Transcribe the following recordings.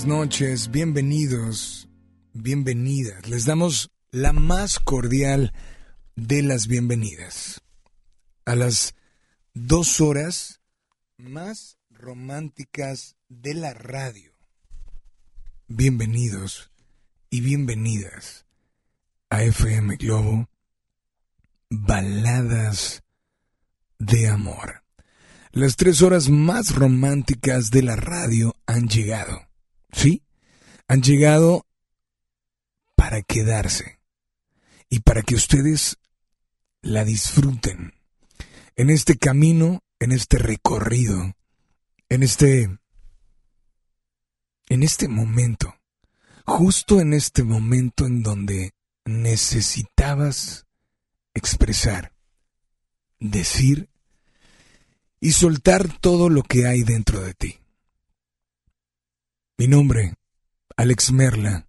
buenas noches, bienvenidos, bienvenidas. Les damos la más cordial de las bienvenidas a las dos horas más románticas de la radio. Bienvenidos y bienvenidas a FM Globo Baladas de Amor. Las tres horas más románticas de la radio han llegado. Han llegado para quedarse y para que ustedes la disfruten en este camino, en este recorrido, en este en este momento, justo en este momento en donde necesitabas expresar, decir y soltar todo lo que hay dentro de ti. Mi nombre, Alex Merla.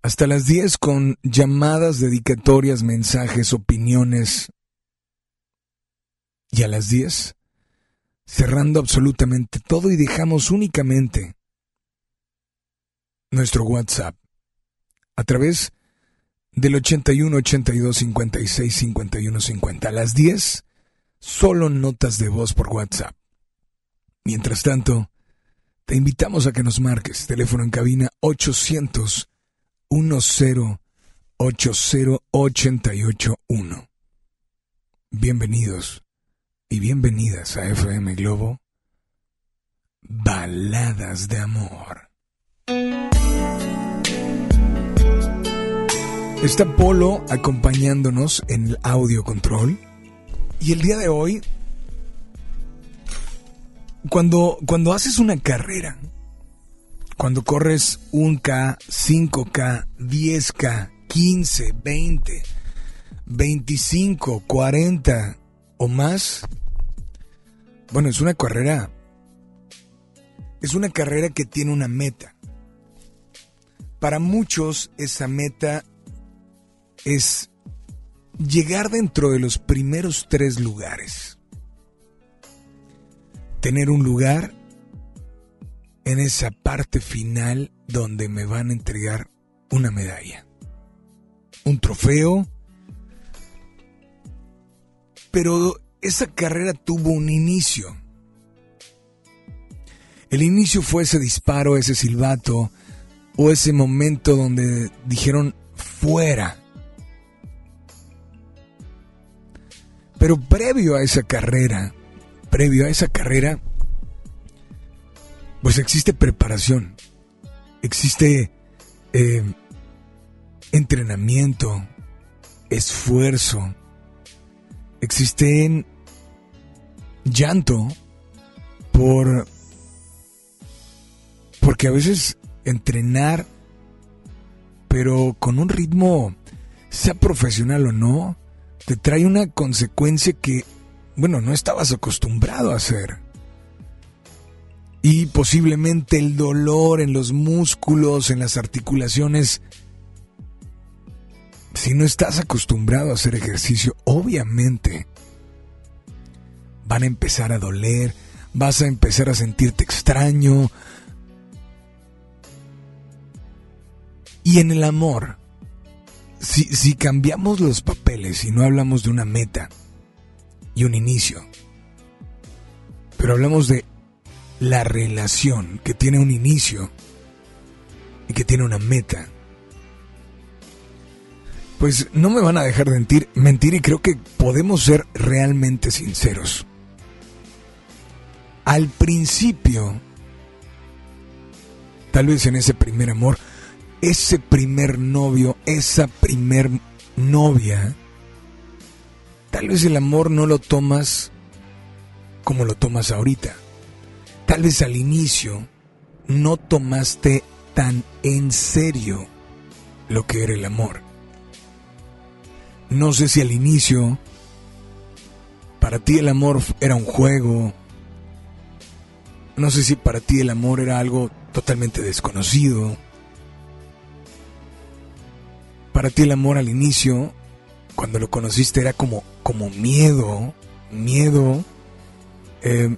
Hasta las 10 con llamadas, dedicatorias, mensajes, opiniones. Y a las 10, cerrando absolutamente todo y dejamos únicamente nuestro WhatsApp a través del 81 82 56 51 50. A las 10, solo notas de voz por WhatsApp. Mientras tanto, te invitamos a que nos marques. Teléfono en cabina 800 10 80881. Bienvenidos y bienvenidas a FM Globo. Baladas de amor. Está Polo acompañándonos en el audio control. Y el día de hoy, cuando, cuando haces una carrera, cuando corres 1K, 5K, 10K, 15, 20, 25, 40 o más, bueno, es una carrera, es una carrera que tiene una meta. Para muchos esa meta es llegar dentro de los primeros tres lugares. Tener un lugar en esa parte final donde me van a entregar una medalla, un trofeo. Pero esa carrera tuvo un inicio. El inicio fue ese disparo, ese silbato o ese momento donde dijeron fuera Pero previo a esa carrera, previo a esa carrera, pues existe preparación, existe eh, entrenamiento, esfuerzo, existe llanto por porque a veces entrenar pero con un ritmo sea profesional o no te trae una consecuencia que, bueno, no estabas acostumbrado a hacer. Y posiblemente el dolor en los músculos, en las articulaciones. Si no estás acostumbrado a hacer ejercicio, obviamente van a empezar a doler, vas a empezar a sentirte extraño. Y en el amor, si, cambiamos los papeles y no hablamos de una meta y un inicio, pero hablamos de la relación que tiene un inicio y que tiene una meta, pues no me van a dejar de mentir, mentir y creo que podemos ser realmente sinceros. Al principio, tal vez en ese primer amor, ese primer novio, esa primer novia, tal vez el amor no lo tomas como lo tomas ahorita. Tal vez al inicio no tomaste tan en serio lo que era el amor. No sé si al inicio para ti el amor era un juego. No sé si para ti el amor era algo totalmente desconocido para ti el amor al inicio, cuando lo conociste, era como, como miedo, miedo. Eh,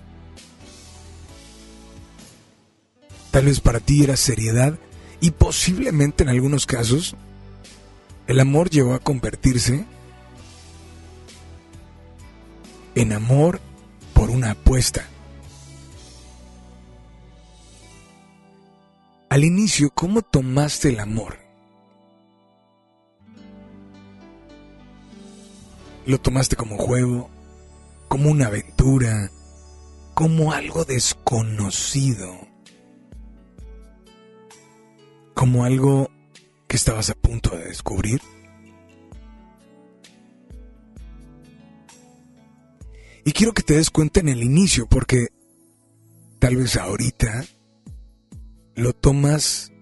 tal vez para ti era seriedad y posiblemente en algunos casos el amor llegó a convertirse en amor por una apuesta. Al inicio, ¿cómo tomaste el amor? Lo tomaste como juego, como una aventura, como algo desconocido, como algo que estabas a punto de descubrir. Y quiero que te des cuenta en el inicio, porque tal vez ahorita lo tomas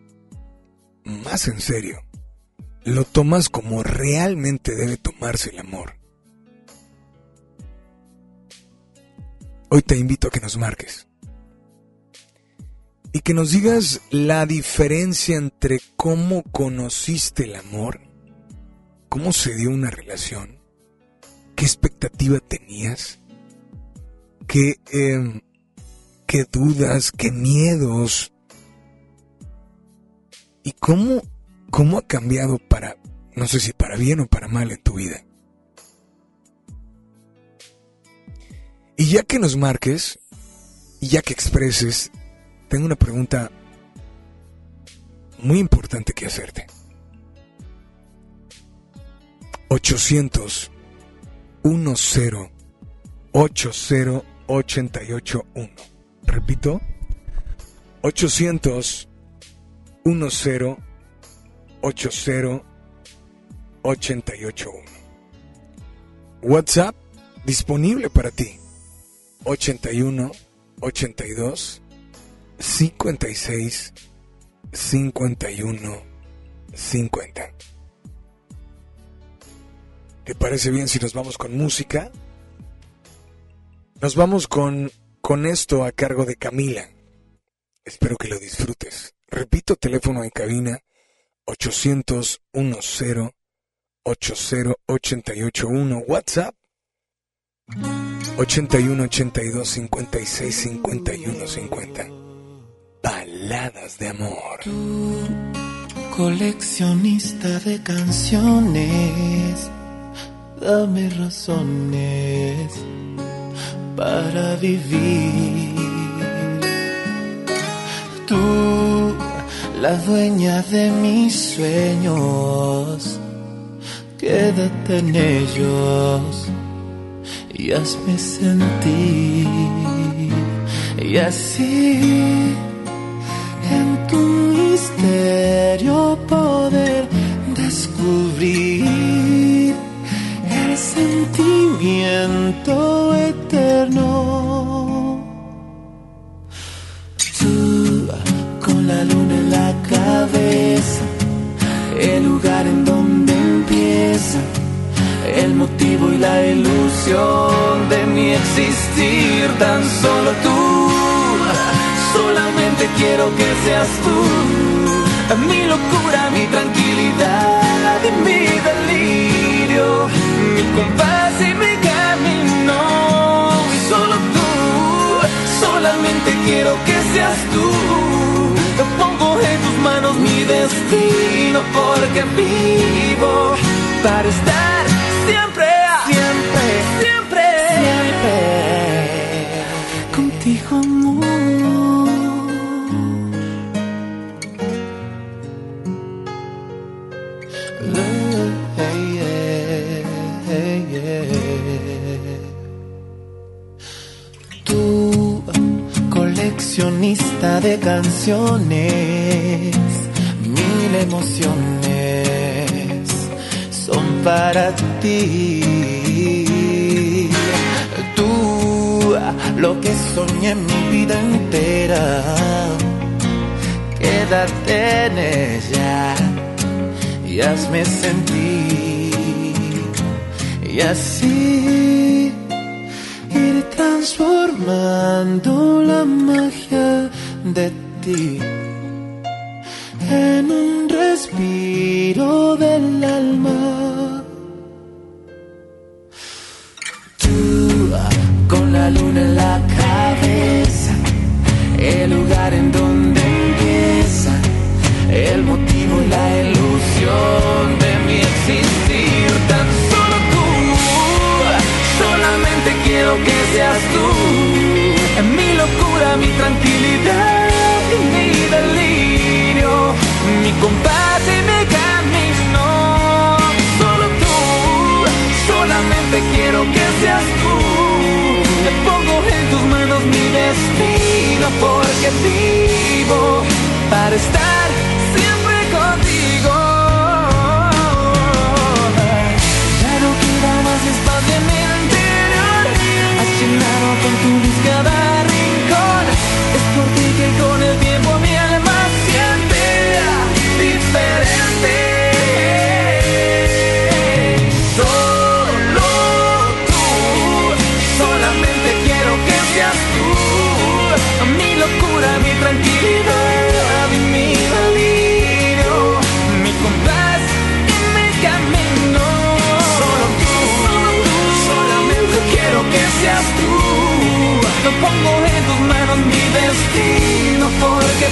más en serio. Lo tomas como realmente debe tomarse el amor. Hoy te invito a que nos marques. Y que nos digas la diferencia entre cómo conociste el amor, cómo se dio una relación, qué expectativa tenías, qué, em, qué dudas, qué miedos y cómo, cómo ha cambiado para, no sé si para bien o para mal en tu vida. Y ya que nos marques, y ya que expreses, tengo una pregunta muy importante que hacerte. 800 10 80 881. Repito, 800 10 80 881. WhatsApp disponible para ti. 81 82 56 51 50. ¿Te parece bien si nos vamos con música? Nos vamos con, con esto a cargo de Camila. Espero que lo disfrutes. Repito, teléfono en cabina 800 10 80 881 WhatsApp 81 82 56 51 50 Baladas de amor. Tú, coleccionista de canciones, dame razones para vivir. Tú, la dueña de mis sueños, quédate en ellos y hazme sentir. Y así, en tu misterio poder descubrir el sentimiento eterno. Tú, con la luna en la cabeza, el lugar en donde el motivo y la ilusión de mi existir, tan solo tú, solamente quiero que seas tú, mi locura, mi tranquilidad y mi delirio, mi compás y mi camino, y solo tú, solamente quiero que seas tú. Pongo en tus manos mi destino porque vivo para estar siempre, siempre, siempre, siempre contigo, amor. Tú, coleccionista de canciones, mil emociones para ti. Tú, lo que soñé mi vida entera, quédate en ella y hazme sentir. Y así ir transformando la magia de ti en un respiro del alma. La luna en la cabeza, el lugar en donde empieza, el motivo y la ilusión de mi existir. Tan solo tú, solamente quiero que seas tú, vivo para estar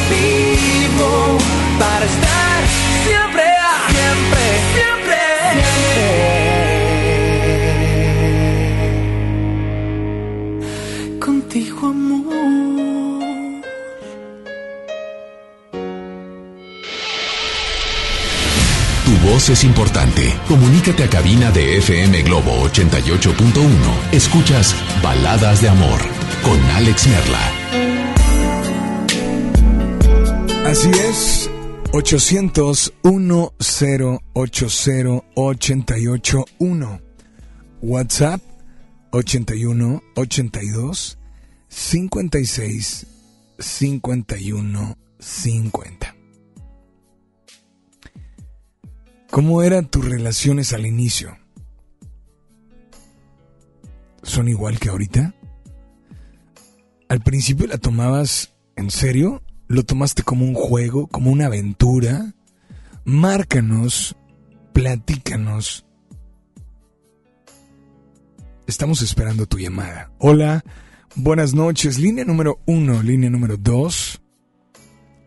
vivo para estar siempre, siempre, siempre, siempre. Contigo amor. Tu voz es importante. Comunícate a cabina de FM Globo 88.1. Escuchas Baladas de Amor con Alex Merla. Así es, 800 1080 881 WhatsApp 81 82 56 51 50. ¿Cómo eran tus relaciones al inicio? ¿Son igual que ahorita? ¿Al principio la tomabas en serio? ¿Lo tomaste como un juego, como una aventura? Márcanos, platícanos. Estamos esperando tu llamada. Hola, buenas noches. Línea número uno, línea número dos.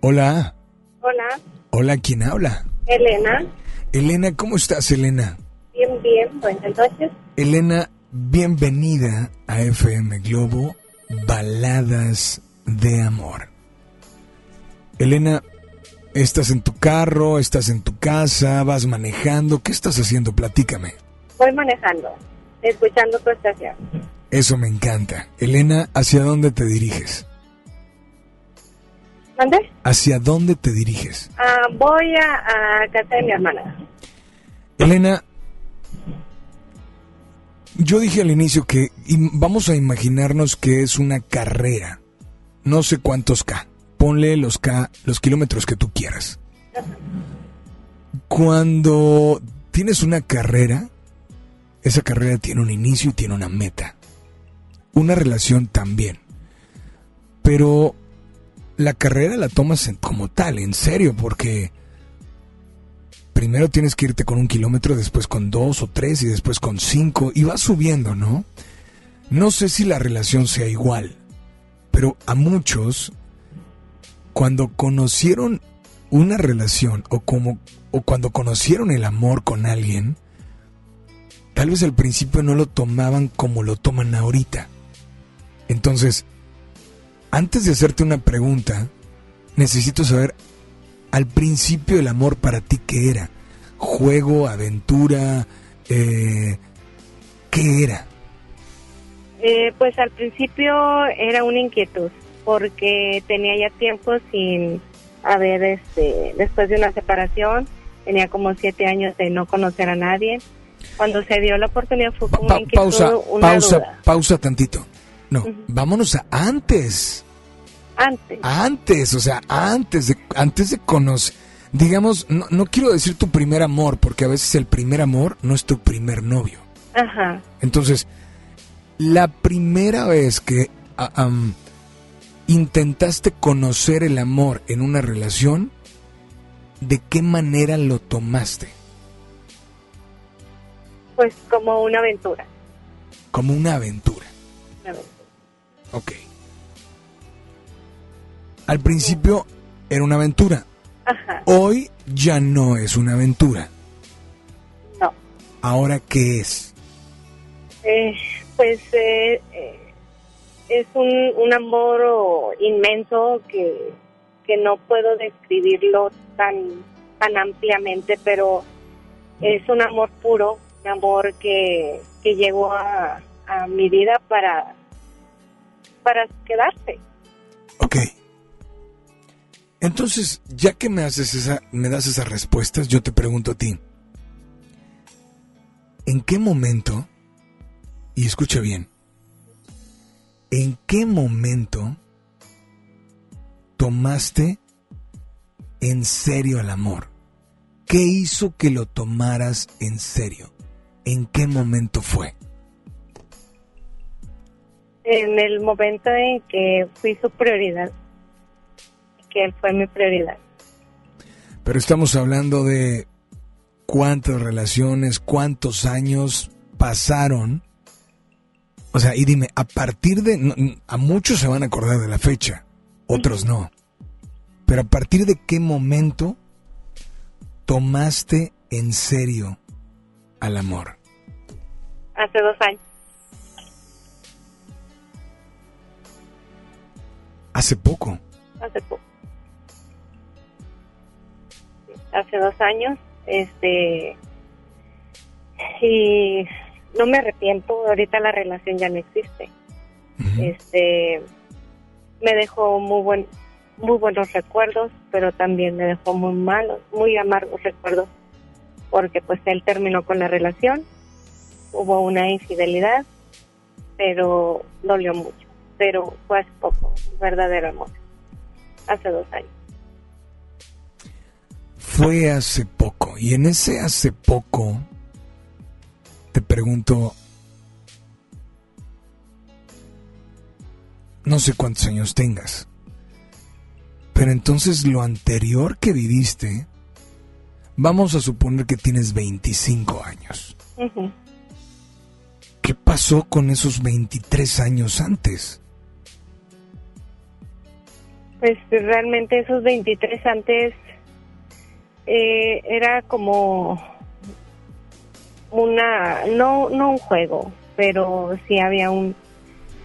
Hola, Hola, hola, ¿quién habla? Elena. Elena, ¿cómo estás, Elena? Bien, bien, buenas noches. Elena, bienvenida a FM Globo Baladas de Amor. Elena, ¿estás en tu carro? ¿Estás en tu casa? ¿Vas manejando? ¿Qué estás haciendo? Platícame. Voy manejando, escuchando tu estación. Eso me encanta. Elena, ¿hacia dónde te diriges? ¿Dónde? ¿Hacia dónde te diriges? Ah, voy a, a casa de mi hermana. Elena, yo dije al inicio que vamos a imaginarnos que es una carrera. No sé cuántos K. Ponle los K, los kilómetros que tú quieras. Cuando tienes una carrera, esa carrera tiene un inicio y tiene una meta. Una relación también. Pero la carrera la tomas como tal, en serio, porque primero tienes que irte con un kilómetro, después con dos o tres y después con cinco y vas subiendo, ¿no? No sé si la relación sea igual, pero a muchos, cuando conocieron una relación o como o cuando conocieron el amor con alguien, tal vez al principio no lo tomaban como lo toman ahorita. Entonces, antes de hacerte una pregunta, necesito saber al principio el amor para ti qué era. Juego, aventura, eh, ¿qué era? Eh, pues al principio era una inquietud, porque tenía ya tiempo sin haber, este, después de una separación, tenía como siete años de no conocer a nadie. Cuando se dio la oportunidad fue como Pa- una pausa, una pausa, duda. pausa tantito. No, vámonos a antes. Antes. Antes, o sea, antes de, antes de conocer. Digamos, no, no quiero decir tu primer amor, porque a veces el primer amor no es tu primer novio. Ajá. Entonces, la primera vez que am, intentaste conocer el amor en una relación, ¿de qué manera lo tomaste? Pues como una aventura. Como una aventura. una aventura. Ok. Al principio era una aventura. Ajá. Hoy ya no es una aventura. No. Ahora, ¿qué es? Eh, pues eh, eh, es un, un amor oh, inmenso que, que no puedo describirlo tan, tan ampliamente, pero es un amor puro, un amor que, que llegó a, a mi vida para, para quedarse. Ok. Entonces, ya que me haces esa, me das esas respuestas, yo te pregunto a ti. ¿En qué momento, y escucha bien, ¿En qué momento tomaste en serio el amor? ¿Qué hizo que lo tomaras en serio? ¿En qué momento fue? En el momento en que fui su prioridad, que él fue mi prioridad. Pero estamos hablando de cuántas relaciones, cuántos años pasaron. O sea, y dime, a partir de... A muchos se van a acordar de la fecha, otros no. Pero a partir de qué momento tomaste en serio al amor? Hace dos años. Hace poco. Hace poco. Hace dos años, este, y no me arrepiento. Ahorita la relación ya no existe. Este, me dejó muy buen, muy buenos recuerdos, pero también me dejó muy malos, muy amargos recuerdos, porque pues él terminó con la relación, hubo una infidelidad, pero dolió mucho, pero fue hace poco, verdadero amor, hace dos años. Fue hace poco, y en ese hace poco, te pregunto, no sé cuántos años tengas, pero entonces lo anterior que viviste, vamos a suponer que tienes 25 años. ¿Qué pasó con esos 23 años antes? Pues realmente esos 23 antes eh, era como una, no, no un juego, pero sí había un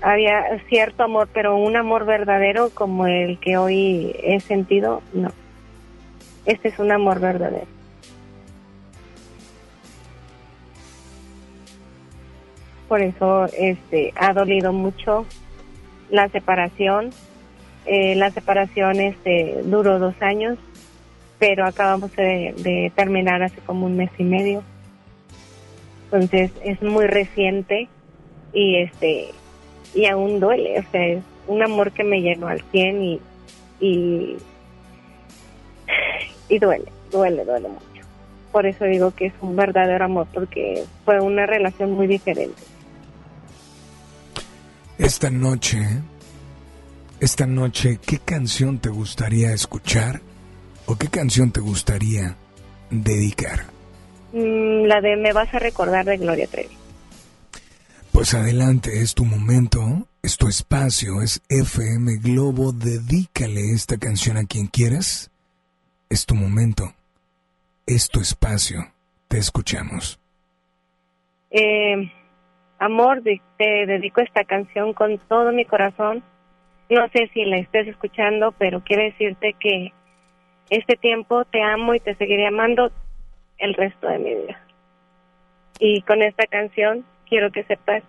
había cierto amor, pero un amor verdadero como el que hoy he sentido, no. Este es un amor verdadero. Por eso este ha dolido mucho la separación. Eh, la separación este duró dos años, pero acabamos de, de terminar hace como un mes y medio. Entonces es muy reciente y este y aún duele, o sea, es un amor que me llenó al 100 y, y, y duele, duele, duele mucho. Por eso digo que es un verdadero amor, porque fue una relación muy diferente. Esta noche, esta noche, ¿qué canción te gustaría escuchar o qué canción te gustaría dedicar? Mm, la de Me vas a recordar de Gloria Trevi. Pues adelante, es tu momento, es tu espacio, es FM Globo, dedícale esta canción a quien quieras. Es tu momento, es tu espacio, te escuchamos. Eh, amor, te dedico esta canción con todo mi corazón. No sé si la estés escuchando, pero quiero decirte que este tiempo te amo y te seguiré amando el resto de mi vida. Y con esta canción quiero que sepas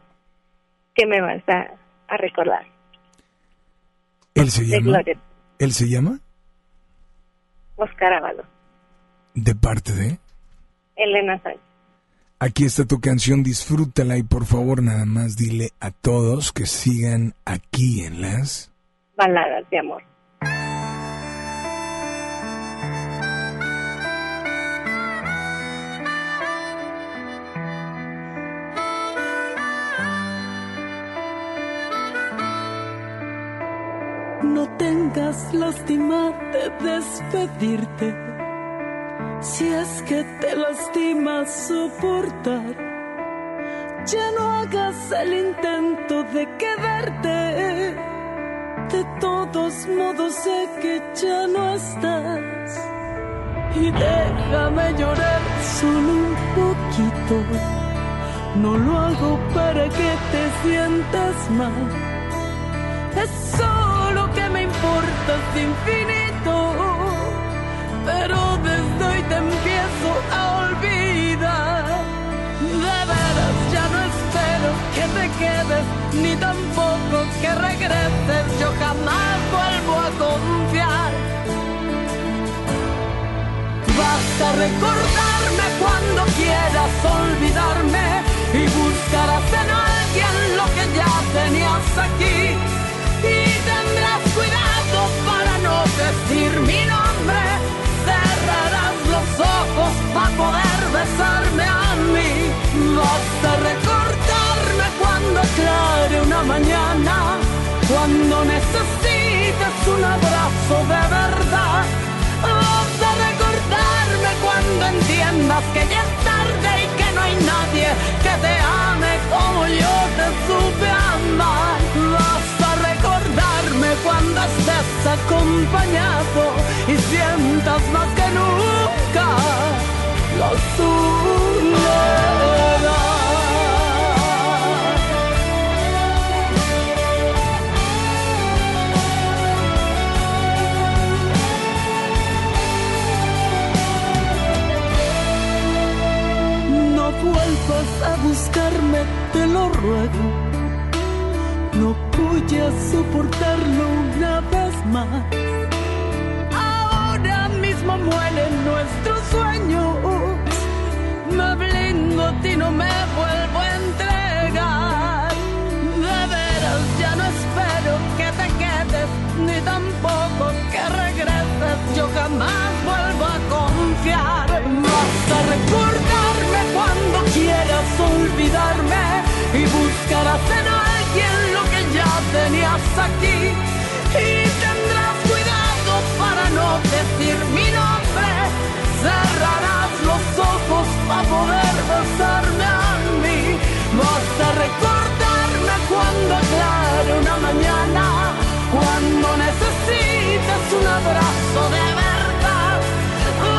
que me vas a, recordar. ¿Él se llama? ¿Él se llama? Oscar Ávalo. ¿De parte de? Elena Sánchez. Aquí está tu canción, disfrútala y por favor nada más dile a todos que sigan aquí en las... Baladas de amor. No tengas de despedirte. Si es que te lastima soportar, ya no hagas el intento de quedarte. De todos modos sé que ya no estás. Y déjame llorar solo un poquito. No lo hago para que te sientas mal. Es solo importa es infinito, pero desde hoy te empiezo a olvidar. De veras ya no espero que te quedes, ni tampoco que regreses, yo jamás vuelvo a confiar. Vas a recordarme cuando quieras olvidarme y buscarás en alguien lo que ya tenías aquí decir mi nombre, cerrarás los ojos para poder besarme a mí. Vas a recordarme cuando clare una mañana, cuando necesites un abrazo de verdad. Acompañado y sientas más que nunca la soledad. a buscarme, te lo ruego. No voy a soportarlo una vez más. Ahora mismo mueren nuestros sueños. Me blindo a ti, no me vuelvo a entregar. De veras, ya no espero que te quedes, ni tampoco que regreses. Yo jamás vuelvo a confiar. Vas a recordarme cuando quieras olvidarme y buscarás en alguien lo que ya tenías aquí. Y tendrás cuidado para no decir mi nombre. Cerrarás los ojos para poder besarme a mí. Vas a recordarme cuando aclare una mañana, cuando necesites un abrazo de verdad.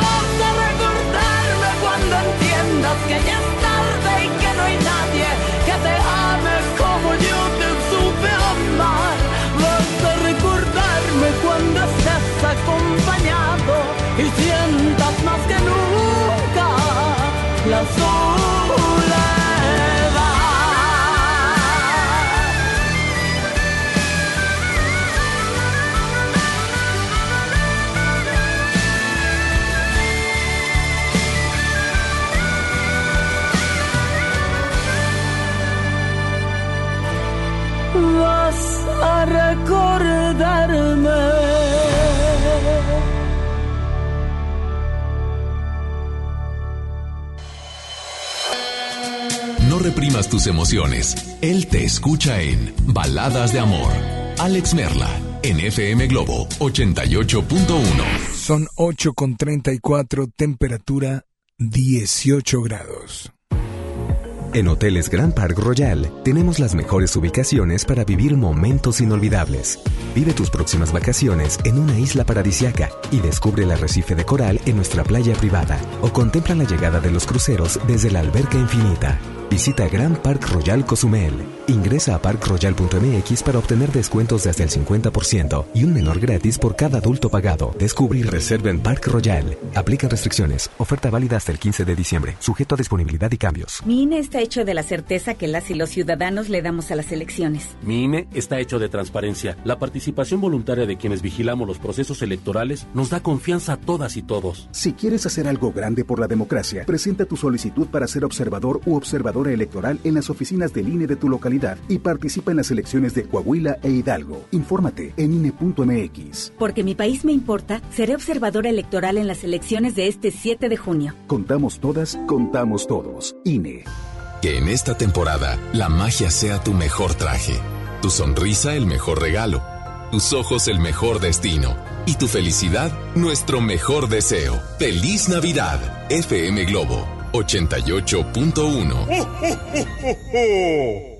Vas a recordarme cuando entiendas que ya es y sientas más que nunca la soledad. Tus emociones. Él te escucha en Baladas de Amor. Alex Merla, en FM Globo 88.1. Son 8 con 34, temperatura 18 grados. En Hoteles Grand Park Royal tenemos las mejores ubicaciones para vivir momentos inolvidables. Vive tus próximas vacaciones en una isla paradisiaca y descubre el arrecife de coral en nuestra playa privada o contempla la llegada de los cruceros desde la alberca infinita. Visita Grand Park Royal Cozumel. Ingresa a parkroyal.mx para obtener descuentos de hasta el 50% y un menor gratis por cada adulto pagado. Descubre y reserva en Park Royal. Aplica restricciones. Oferta válida hasta el 15 de diciembre. Sujeto a disponibilidad y cambios. Mi INE está hecho de la certeza que las y los ciudadanos le damos a las elecciones. Mi INE está hecho de transparencia. La participación voluntaria de quienes vigilamos los procesos electorales nos da confianza a todas y todos. Si quieres hacer algo grande por la democracia, presenta tu solicitud para ser observador u observadora electoral en las oficinas del INE de tu localidad y participa en las elecciones de Coahuila e Hidalgo. Infórmate en INE.mx. Porque mi país me importa, seré observadora electoral en las elecciones de este 7 de junio. Contamos todas, contamos todos. INE. Que en esta temporada la magia sea tu mejor traje, tu sonrisa el mejor regalo, tus ojos el mejor destino y tu felicidad nuestro mejor deseo. ¡Feliz Navidad! FM Globo 88.1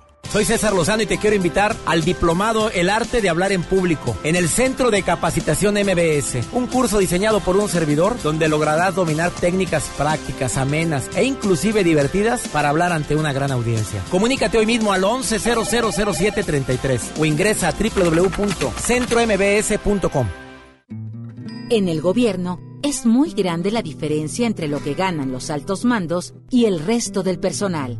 Soy César Lozano y te quiero invitar al diplomado El arte de hablar en público en el Centro de Capacitación MBS, un curso diseñado por un servidor donde lograrás dominar técnicas prácticas, amenas e inclusive divertidas para hablar ante una gran audiencia. Comunícate hoy mismo al 11000733 o ingresa a www.centrombs.com. En el gobierno es muy grande la diferencia entre lo que ganan los altos mandos y el resto del personal.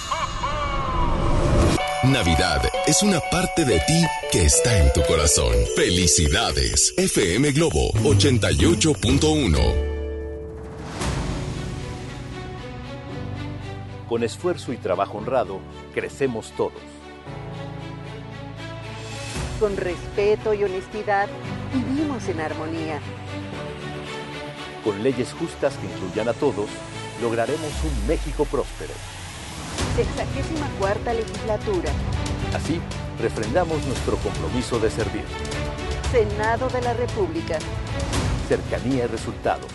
Navidad es una parte de ti que está en tu corazón. Felicidades. FM Globo 88.1. Con esfuerzo y trabajo honrado, crecemos todos. Con respeto y honestidad, vivimos en armonía. Con leyes justas que incluyan a todos, lograremos un México próspero. Sexagésima cuarta legislatura. Así, refrendamos nuestro compromiso de servir. Senado de la República. Cercanía y resultados.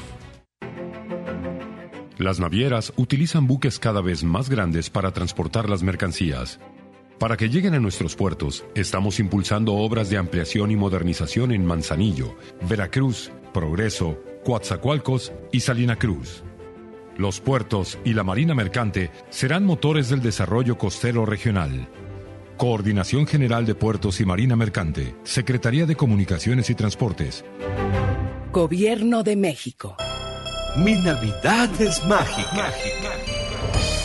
Las navieras utilizan buques cada vez más grandes para transportar las mercancías. Para que lleguen a nuestros puertos, estamos impulsando obras de ampliación y modernización en Manzanillo, Veracruz, Progreso, Coatzacoalcos y Salina Cruz. Los puertos y la marina mercante serán motores del desarrollo costero regional. Coordinación General de Puertos y Marina Mercante, Secretaría de Comunicaciones y Transportes. Gobierno de México. Mi Navidad es mágica.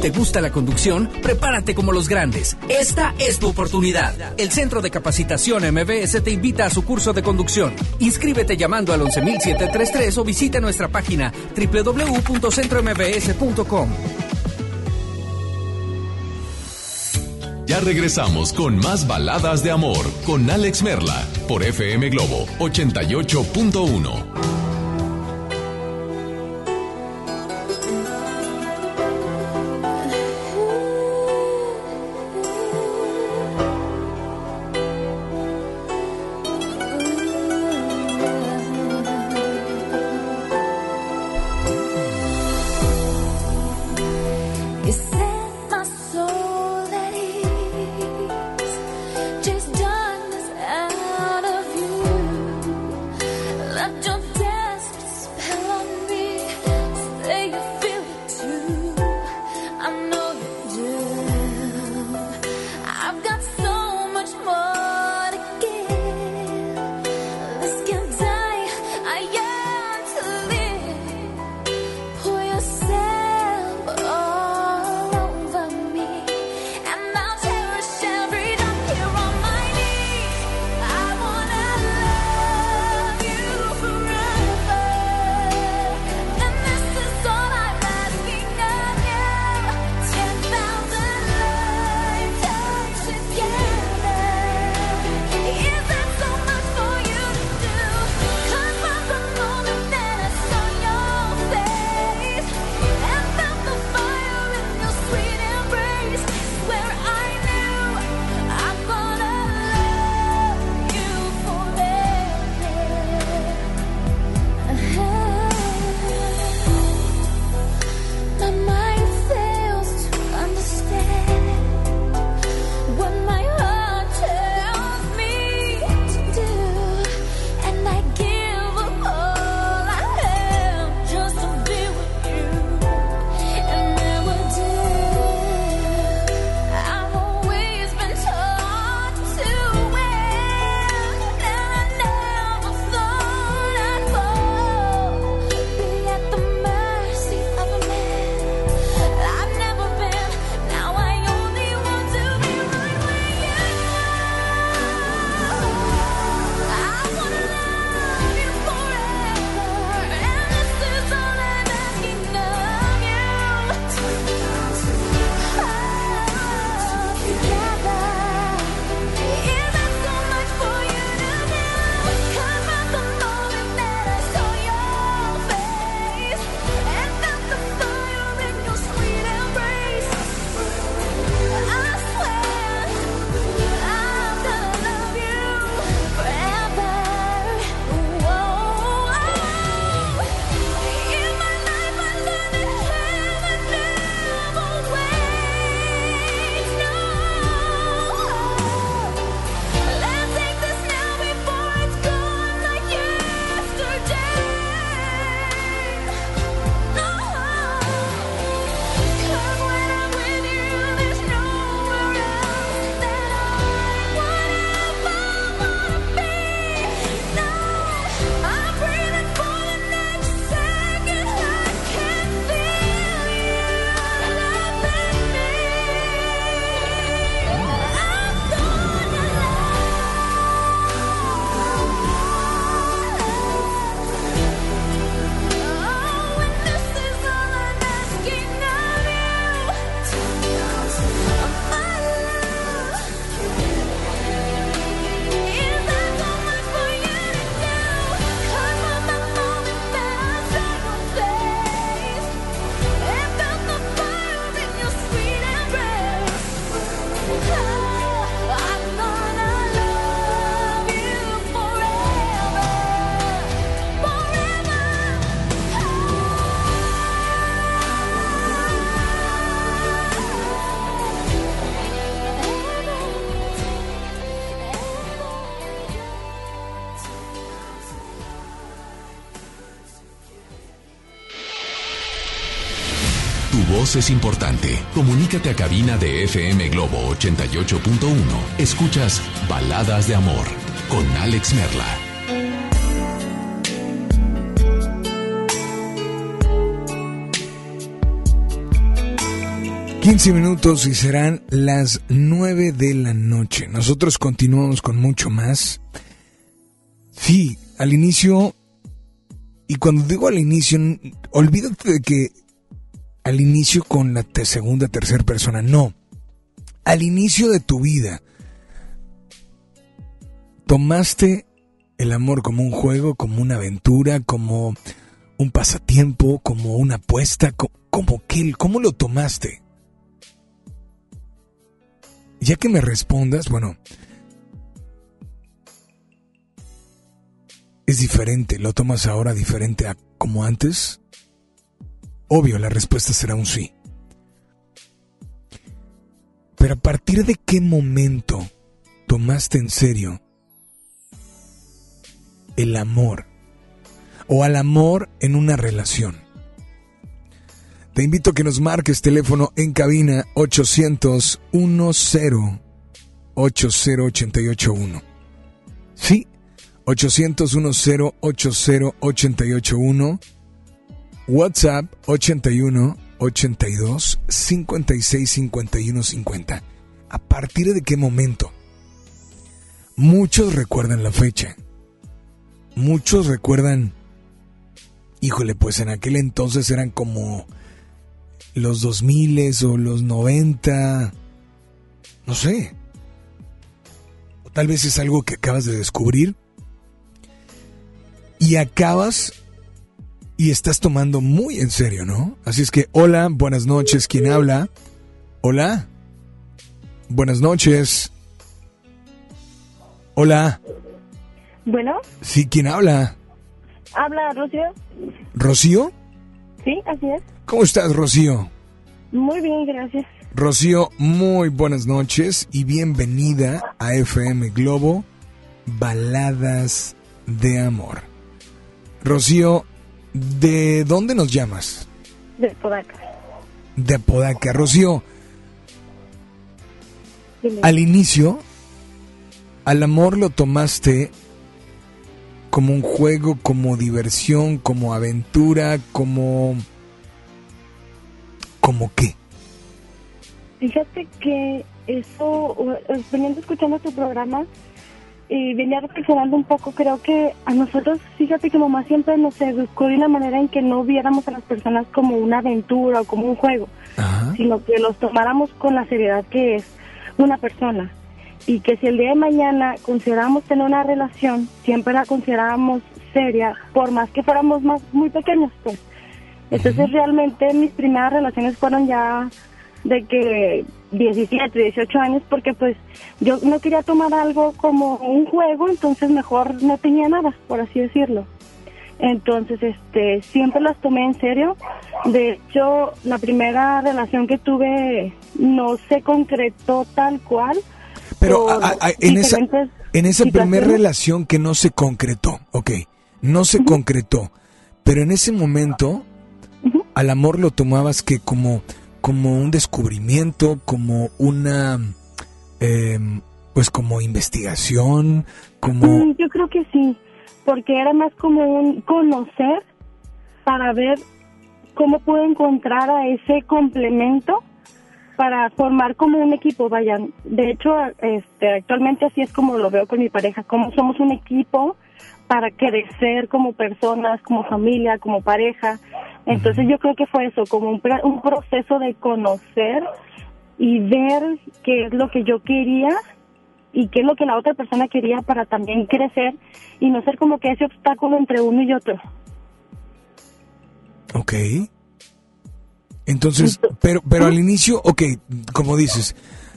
¿Te gusta la conducción? Prepárate como los grandes. Esta es tu oportunidad. El Centro de Capacitación MBS te invita a su curso de conducción. Inscríbete llamando al 11733 o visita nuestra página www.centrombs.com. Ya regresamos con más baladas de amor con Alex Merla por FM Globo 88.1. es importante. Comunícate a cabina de FM Globo 88.1. Escuchas Baladas de Amor con Alex Merla. 15 minutos y serán las 9 de la noche. Nosotros continuamos con mucho más. Sí, al inicio, y cuando digo al inicio, olvídate de que al inicio con la segunda, tercera persona, no. Al inicio de tu vida, tomaste el amor como un juego, como una aventura, como un pasatiempo, como una apuesta, como, que, ¿cómo lo tomaste? Ya que me respondas, bueno, es diferente, lo tomas ahora diferente a como antes. Obvio, la respuesta será un sí. Pero a partir de qué momento tomaste en serio el amor o al amor en una relación. Te invito a que nos marques teléfono en cabina 800 10 80881. Sí, 800 10 80881. WhatsApp 81 82 56 51 50. ¿A partir de qué momento? Muchos recuerdan la fecha. Muchos recuerdan, híjole, pues en aquel entonces eran como los 2000 o los 90, no sé. Tal vez es algo que acabas de descubrir y acabas y estás tomando muy en serio, ¿no? Así es que, hola, buenas noches, ¿quién habla? Hola. Buenas noches. Hola. Bueno. Sí, ¿quién habla? Habla Rocío. ¿Rocío? Sí, así es. ¿Cómo estás, Rocío? Muy bien, gracias. Rocío, muy buenas noches y bienvenida a FM Globo, Baladas de Amor. Rocío, ¿de dónde nos llamas? De Apodaca. De Apodaca. Rocío, al inicio, al amor lo tomaste como un juego, como diversión, como aventura, como ¿Cómo qué? Fíjate que eso, veniendo escuchando tu programa, y venía reflexionando un poco, creo que a nosotros, fíjate que mamá siempre nos educó de una manera en que no viéramos a las personas como una aventura o como un juego, sino que los tomáramos con la seriedad que es una persona. Y que si el día de mañana considerábamos tener una relación, siempre la considerábamos seria, por más que fuéramos más muy pequeños, pues. Entonces realmente mis primeras relaciones fueron ya de que 17, 18 años, porque pues yo no quería tomar algo como un juego, entonces mejor no tenía nada, por así decirlo. Entonces, este, siempre las tomé en serio. De hecho, la primera relación que tuve no se concretó tal cual. Pero en, esa, en esa primera relación que no se concretó, ok, no se concretó, pero en ese momento al amor lo tomabas que como, como un descubrimiento, como una, em, pues como investigación, como... Mm, yo creo que sí, porque era más como un conocer para ver cómo puedo encontrar a ese complemento para formar como un equipo, vayan. De hecho, este, actualmente así es como lo veo con mi pareja, como somos un equipo para crecer como personas, como familia, como pareja. Entonces yo creo que fue eso, como un, un proceso de conocer y ver qué es lo que yo quería y qué es lo que la otra persona quería para también crecer y no ser como que ese obstáculo entre uno y otro. Ok. Entonces, pero, pero al inicio, ok, como dices,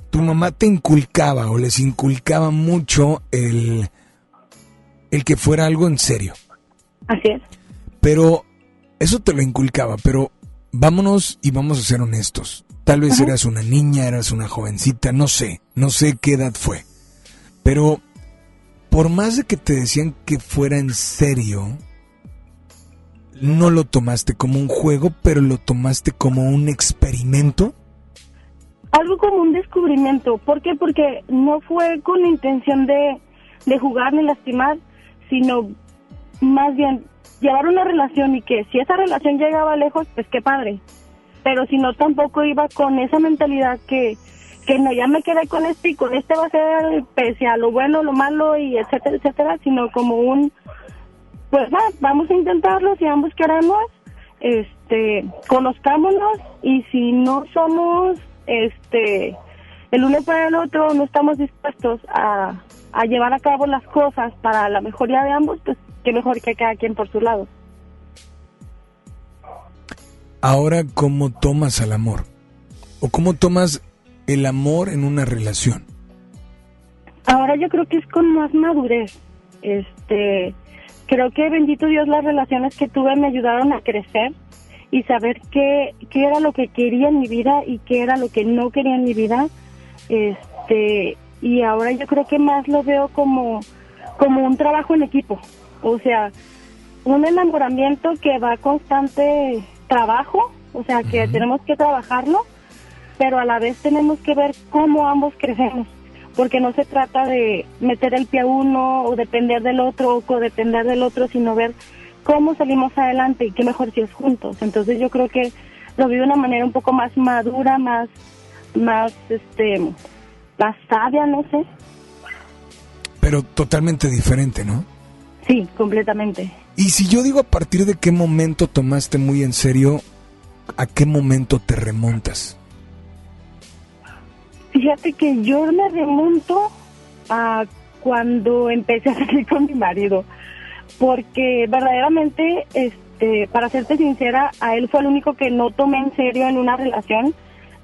tu mamá te inculcaba o les inculcaba mucho el, el que fuera algo en serio. Así es. Pero eso te lo inculcaba, pero vámonos y vamos a ser honestos. Tal vez eras una niña, eras una jovencita, no sé, no sé qué edad fue. Pero por más de que te decían que fuera en serio, no lo tomaste como un juego, pero lo tomaste como un experimento. Algo como un descubrimiento. ¿Por qué? Porque no fue con la intención de, de jugar ni lastimar, sino más bien llevar una relación y que si esa relación llegaba lejos, pues qué padre. Pero si no, tampoco iba con esa mentalidad que, que no, ya me quedé con este y con este va a ser pese a lo bueno, lo malo y etcétera, etcétera, sino como un, pues va, vamos a intentarlo, si ambos queremos, este, conozcámonos y si no somos, este, el uno para el otro, no estamos dispuestos a, a llevar a cabo las cosas para la mejoría de ambos, pues qué mejor que cada quien por su lado. Ahora, ¿cómo tomas al amor? ¿O cómo tomas el amor en una relación? Ahora yo creo que es con más madurez. Este, creo que bendito Dios las relaciones que tuve me ayudaron a crecer y saber qué, qué era lo que quería en mi vida y qué era lo que no quería en mi vida. Este, y ahora yo creo que más lo veo como, como un trabajo en equipo. O sea, un enamoramiento que va constante trabajo, o sea, que tenemos que trabajarlo, pero a la vez tenemos que ver cómo ambos crecemos, porque no se trata de meter el pie a uno o depender del otro o codepender del otro, sino ver cómo salimos adelante y qué mejor si es juntos. Entonces yo creo que lo vi de una manera un poco más madura, más, más, este, más sabia, no sé. Pero totalmente diferente, ¿no? Sí, completamente. Y si yo digo a partir de qué momento tomaste muy en serio, ¿a qué momento te remontas? Fíjate que yo me remonto a cuando empecé a salir con mi marido, porque verdaderamente, este, para serte sincera, a él fue el único que no tomé en serio en una relación.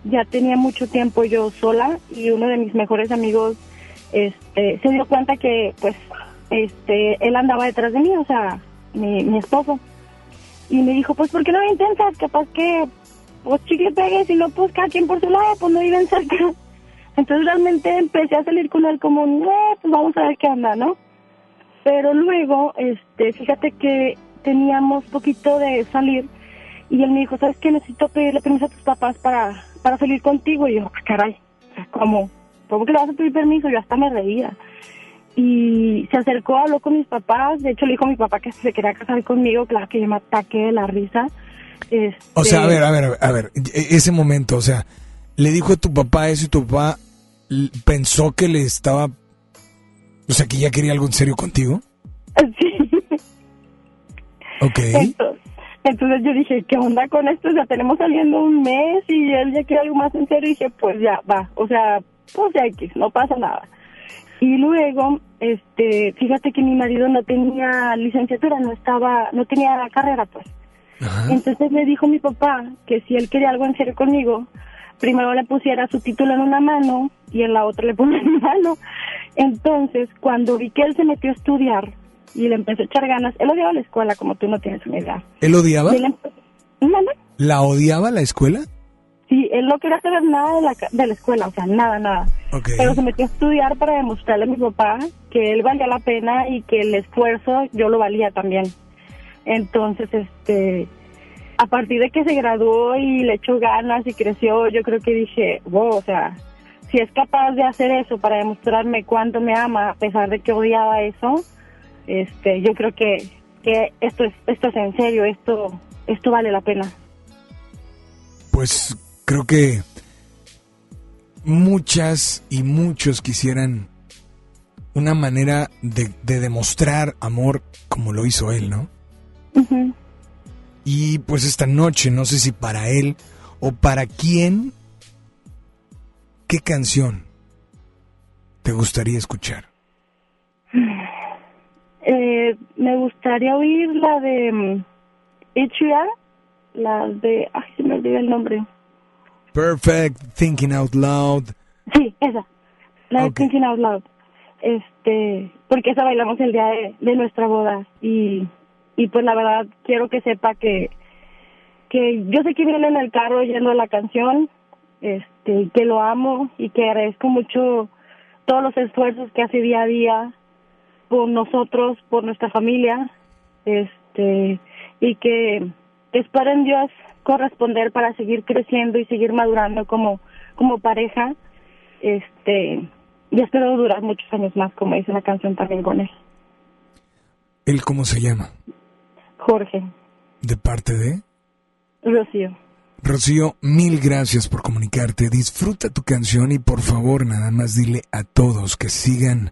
Ya tenía mucho tiempo yo sola y uno de mis mejores amigos este, se dio cuenta que, pues, este, él andaba detrás de mí, o sea, mi, mi esposo. Y me dijo, pues, ¿por qué no lo intentas? Capaz que, pues, chicle pegues y no, pues, cada quien por su lado, pues, no viven cerca. Entonces, realmente empecé a salir con él como, eh, pues, vamos a ver qué anda, ¿no? Pero luego, este, fíjate que teníamos poquito de salir y él me dijo, ¿sabes qué? Necesito pedirle permiso a tus papás para, para salir contigo. Y yo, ah, caray, ¿cómo? ¿Cómo que le vas a pedir permiso? Yo hasta me reía y se acercó, habló con mis papás, de hecho le dijo a mi papá que se quería casar conmigo, claro que yo me ataqué de la risa. O sea, a Este, ver, a ver, a ver, e- ese momento, o sea, le dijo a tu papá eso y tu papá pensó que le estaba, o sea, que ya quería algo en serio contigo. Sí. Ok. Entonces, entonces yo dije, ¿qué onda con esto? Sea, tenemos saliendo un mes y él ya quiere algo más en serio. Y dije, pues ya, va. O sea, pues ya X, no pasa nada. Y luego, este, fíjate que mi marido no tenía licenciatura, no estaba, no tenía carrera, pues. Entonces me dijo mi papá que si él quería algo en serio conmigo, primero le pusiera su título en una mano y en la otra le ponía mi mano. Entonces, cuando vi que él se metió a estudiar y le empezó a echar ganas, él odiaba la escuela, como tú no tienes una idea. ¿Él odiaba? Él ¿La odiaba la escuela? Sí, él no quería saber nada de la, de la escuela, o sea, nada, nada. Pero se metió a estudiar para demostrarle a mi papá que él valía la pena y que el esfuerzo yo lo valía también. Entonces, este, a partir de que se graduó y le echó ganas y creció, yo creo que dije, wow, o sea, si es capaz de hacer eso para demostrarme cuánto me ama, a pesar de que odiaba eso, este, yo creo que, que esto es, esto es en serio, esto, esto vale la pena. Pues creo que muchas y muchos quisieran una manera de, de demostrar amor como lo hizo él, ¿no? Y pues esta noche, no sé si para él o para quién, ¿qué canción te gustaría escuchar? Eh, me gustaría oír la de mm, Sheeran, la de, ay, se me olvidó el nombre. Perfect, Thinking Out Loud. Sí, esa, la de Thinking Out Loud. Este, porque esa bailamos el día de, de nuestra boda y, y pues la verdad quiero que sepa que, que yo sé que viene en el carro oyendo la canción, este, que lo amo y que agradezco mucho todos los esfuerzos que hace día a día por nosotros, por nuestra familia. Este, y que espero en Dios corresponder para seguir creciendo y seguir madurando como como pareja este y espero durar muchos años más como dice la canción también con él ¿Él cómo se llama? Jorge ¿De parte de? Rocío Rocío, mil gracias por comunicarte. Disfruta tu canción y por favor nada más dile a todos que sigan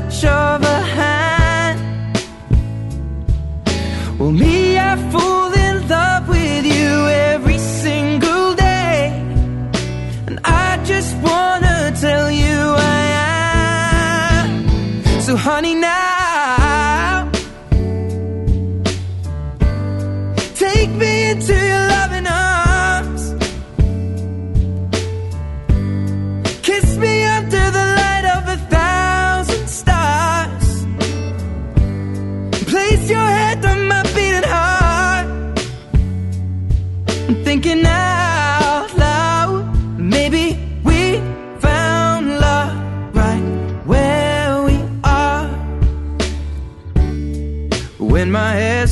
touch of a hand.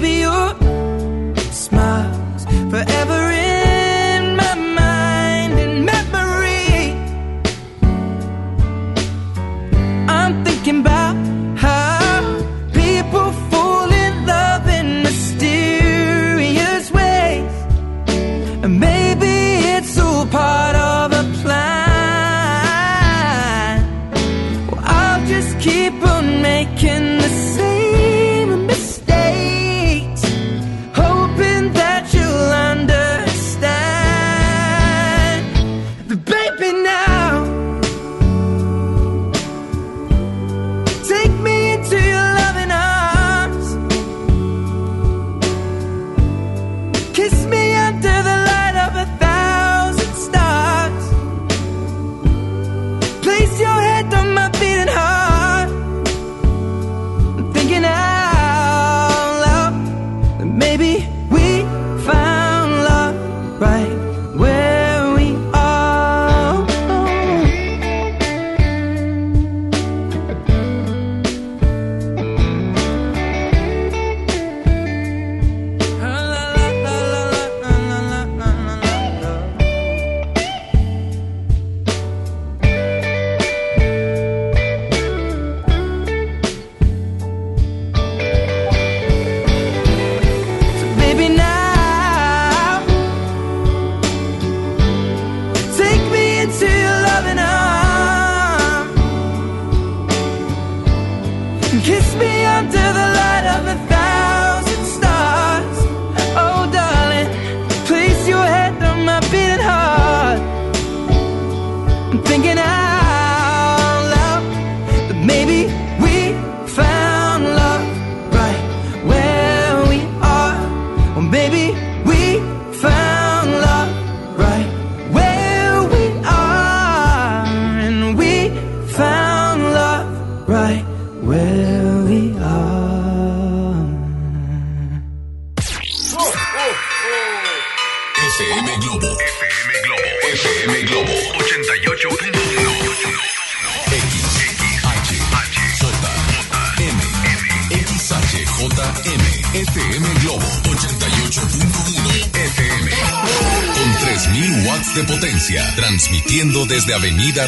baby, you're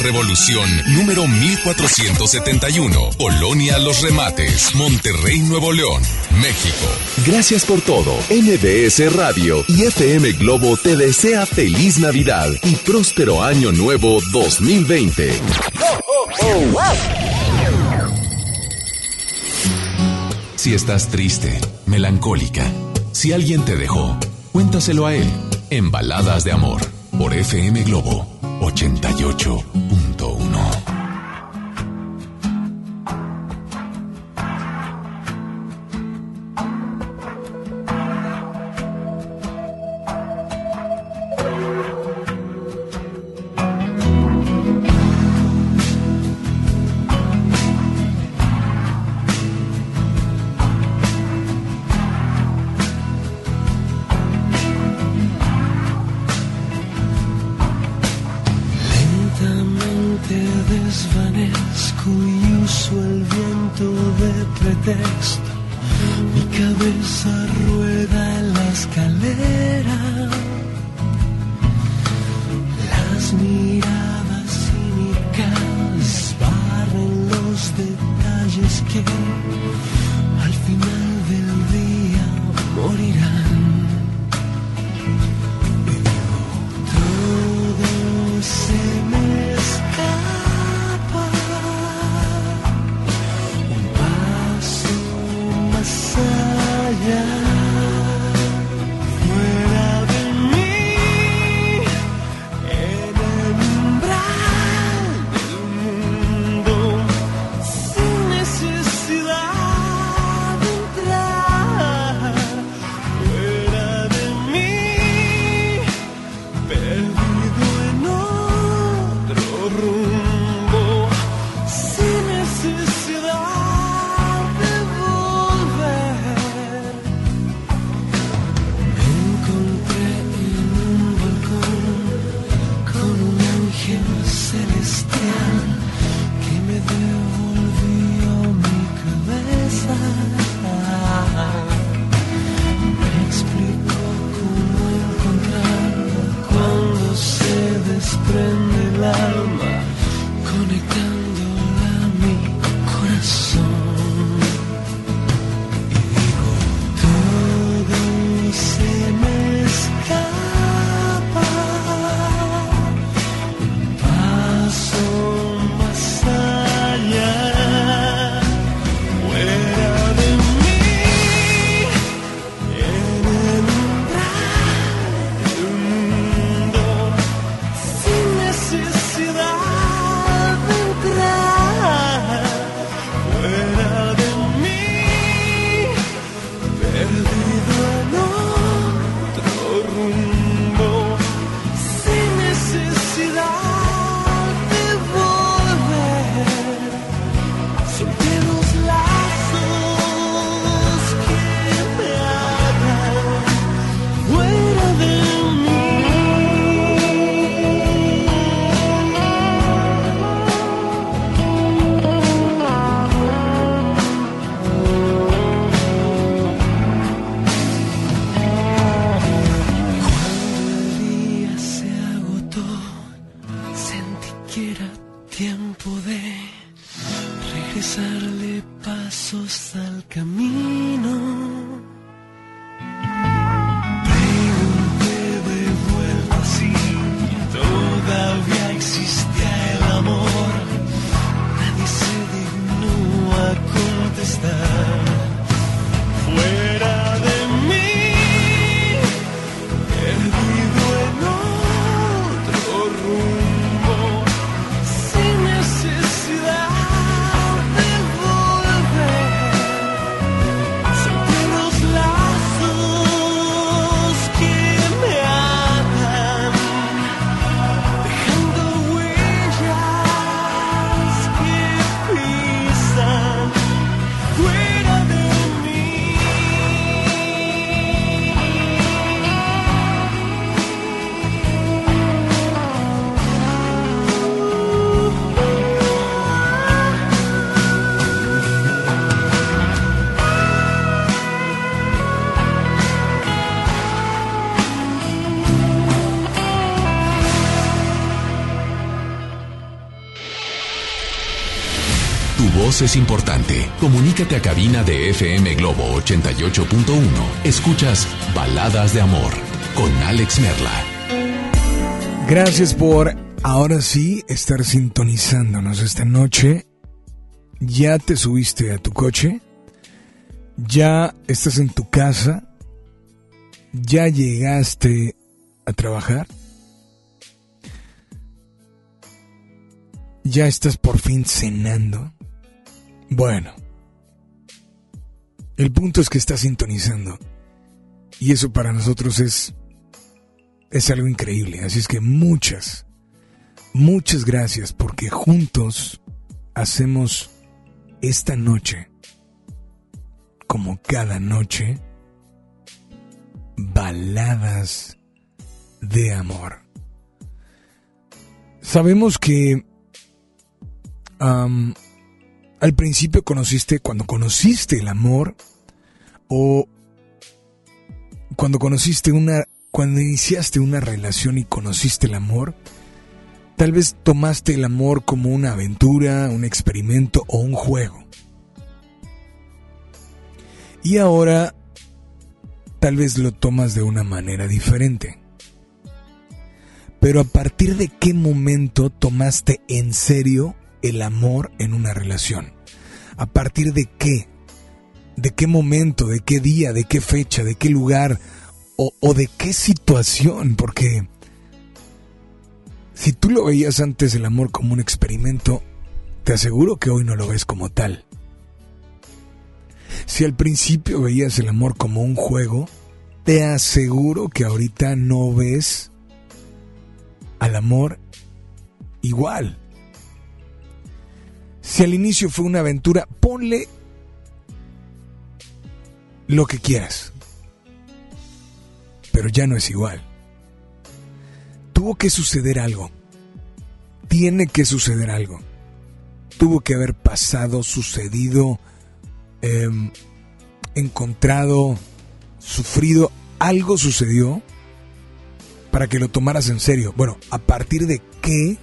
Revolución, número 1471, Polonia Los Remates, Monterrey, Nuevo León, México. Gracias por todo. NBS Radio y FM Globo te desea feliz Navidad y próspero año nuevo 2020. Si estás triste, melancólica, si alguien te dejó, cuéntaselo a él en Baladas de Amor por FM Globo 88. Es importante. Comunícate a cabina de FM Globo 88.1. Escuchas Baladas de Amor con Alex Merla. Gracias por ahora sí estar sintonizándonos esta noche. ¿Ya te subiste a tu coche? ¿Ya estás en tu casa? ¿Ya llegaste a trabajar? ¿Ya estás por fin cenando? Bueno, el punto es que estás sintonizando. Y eso para nosotros es, es algo increíble. Así es que muchas, muchas gracias porque juntos hacemos esta noche, como cada noche, baladas de amor. Sabemos que al principio conociste, cuando conociste el amor, o cuando conociste una, cuando iniciaste una relación y conociste el amor, tal vez tomaste el amor como una aventura, un experimento o un juego. Y ahora tal vez lo tomas de una manera diferente. Pero a partir de qué momento tomaste en serio el amor en una relación? ¿A partir de qué? ¿De qué momento? ¿De qué día? ¿De qué fecha? ¿De qué lugar? ¿O, de qué situación? Porque si tú lo veías antes el amor como un experimento, te aseguro que hoy no lo ves como tal. Si al principio veías el amor como un juego, te aseguro que ahorita no ves al amor igual. Si al inicio fue una aventura, ponle lo que quieras. Pero ya no es igual. Tuvo que suceder algo. Tiene que suceder algo. Tuvo que haber pasado, sucedido, em, encontrado, sufrido. Algo sucedió para que lo tomaras en serio. Bueno, ¿a partir de qué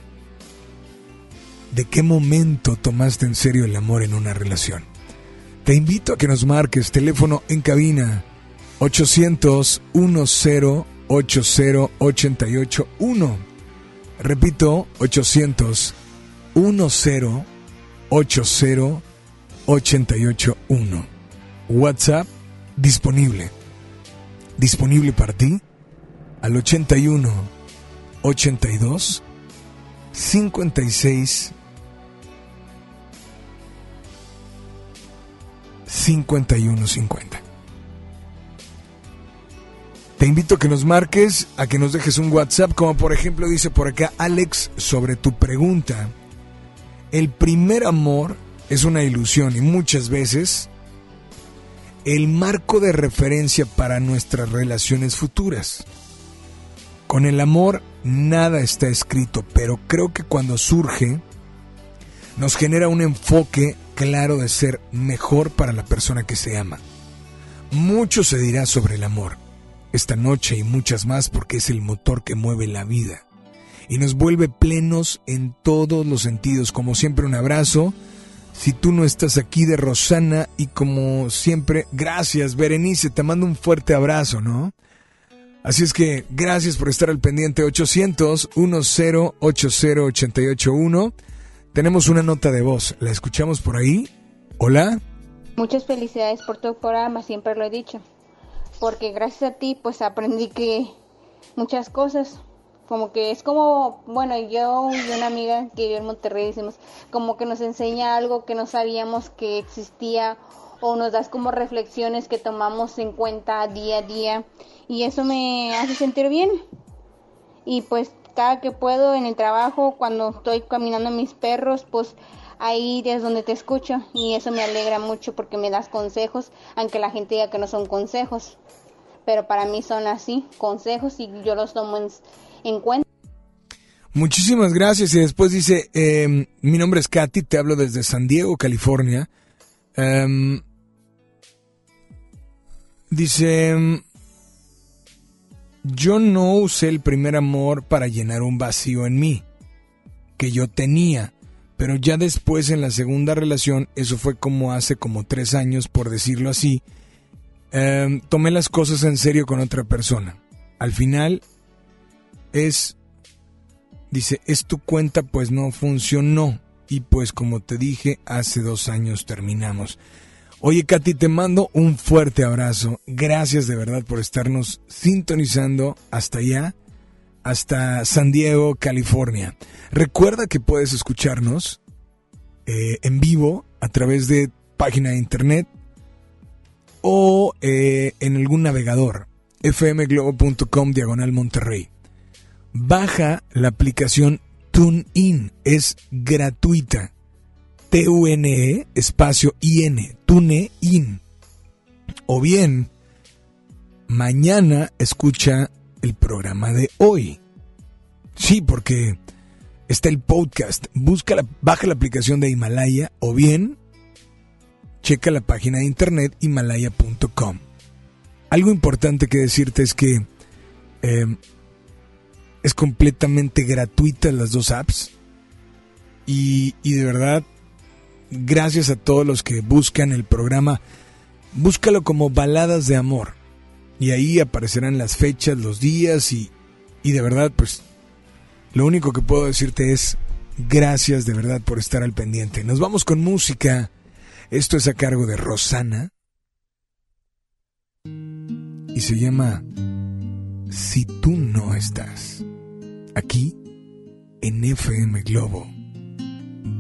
¿De qué momento tomaste en serio el amor en una relación? Te invito a que nos marques teléfono en cabina 800 10 80 881. Repito, 800 10 80 881. WhatsApp disponible. Disponible para ti al 81 82 56 5150. Te invito a que nos marques, a que nos dejes un WhatsApp, como por ejemplo dice por acá Alex sobre tu pregunta. El primer amor es una ilusión y muchas veces el marco de referencia para nuestras relaciones futuras. Con el amor nada está escrito, pero creo que cuando surge nos genera un enfoque claro de ser mejor para la persona que se ama. Mucho se dirá sobre el amor, esta noche y muchas más porque es el motor que mueve la vida y nos vuelve plenos en todos los sentidos. Como siempre un abrazo. Si tú no estás aquí de Rosana y como siempre, gracias Berenice, te mando un fuerte abrazo, ¿no? Así es que gracias por estar al pendiente 800 1080 881 tenemos una nota de voz, ¿la escuchamos por ahí? Hola. Muchas felicidades por tu programa, siempre lo he dicho. Porque gracias a ti, pues aprendí que muchas cosas, como que es como, bueno, yo y una amiga que vive en Monterrey decimos, como que nos enseña algo que no sabíamos que existía o nos das como reflexiones que tomamos en cuenta día a día y eso me hace sentir bien. Y pues cada que puedo en el trabajo, cuando estoy caminando mis perros, pues ahí es donde te escucho y eso me alegra mucho porque me das consejos, aunque la gente diga que no son consejos, pero para mí son así, consejos y yo los tomo en, cuenta. Muchísimas gracias y después dice, em, mi nombre es Katy, te hablo desde San Diego, California. Em, dice, em, yo no usé el primer amor para llenar un vacío en mí que yo tenía, Pero ya después en la segunda relación, eso fue como hace como tres años, por decirlo así, em, tomé las cosas en serio con otra persona. Al final es, dice, es tu cuenta, pues no funcionó. Y pues como te dije, hace dos años terminamos. Oye, Katy, te mando un fuerte abrazo. Gracias de verdad por estarnos sintonizando hasta allá, hasta San Diego, California. Recuerda que puedes escucharnos eh, en vivo a través de página de internet o eh, en algún navegador fmglobo.com diagonal Monterrey. Baja la aplicación TuneIn, es gratuita. T-U-N-E, espacio I-N, TuneIn. O bien, mañana escucha el programa de hoy. Sí, porque está el podcast. Busca la, baja la aplicación de Himalaya o bien checa la página de internet himalaya.com. Algo importante que decirte es que eh, es completamente gratuita las dos apps. Y, y de verdad gracias a todos los que buscan el programa. Búscalo como Baladas de Amor. Y ahí aparecerán las fechas, los días y, y de verdad, pues, lo único que puedo decirte es gracias de verdad por estar al pendiente. Nos vamos con música. Esto es a cargo de Rosana. Y se llama Si tú no estás. Aquí en FM Globo.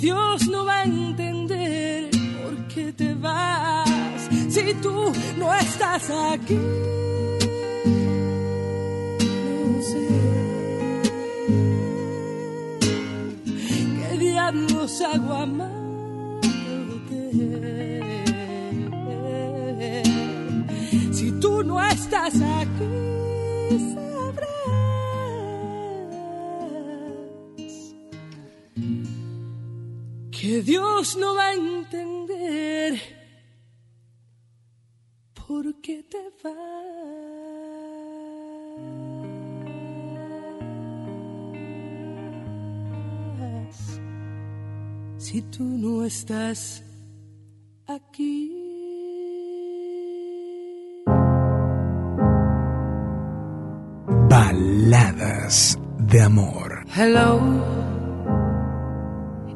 Dios no va a entender por qué te vas. Si tú no estás aquí. No sé qué diablos hago amándote. Si tú no estás aquí, que Dios no va a entender por qué te vas. Si tú no estás aquí. Baladas de amor. Hello,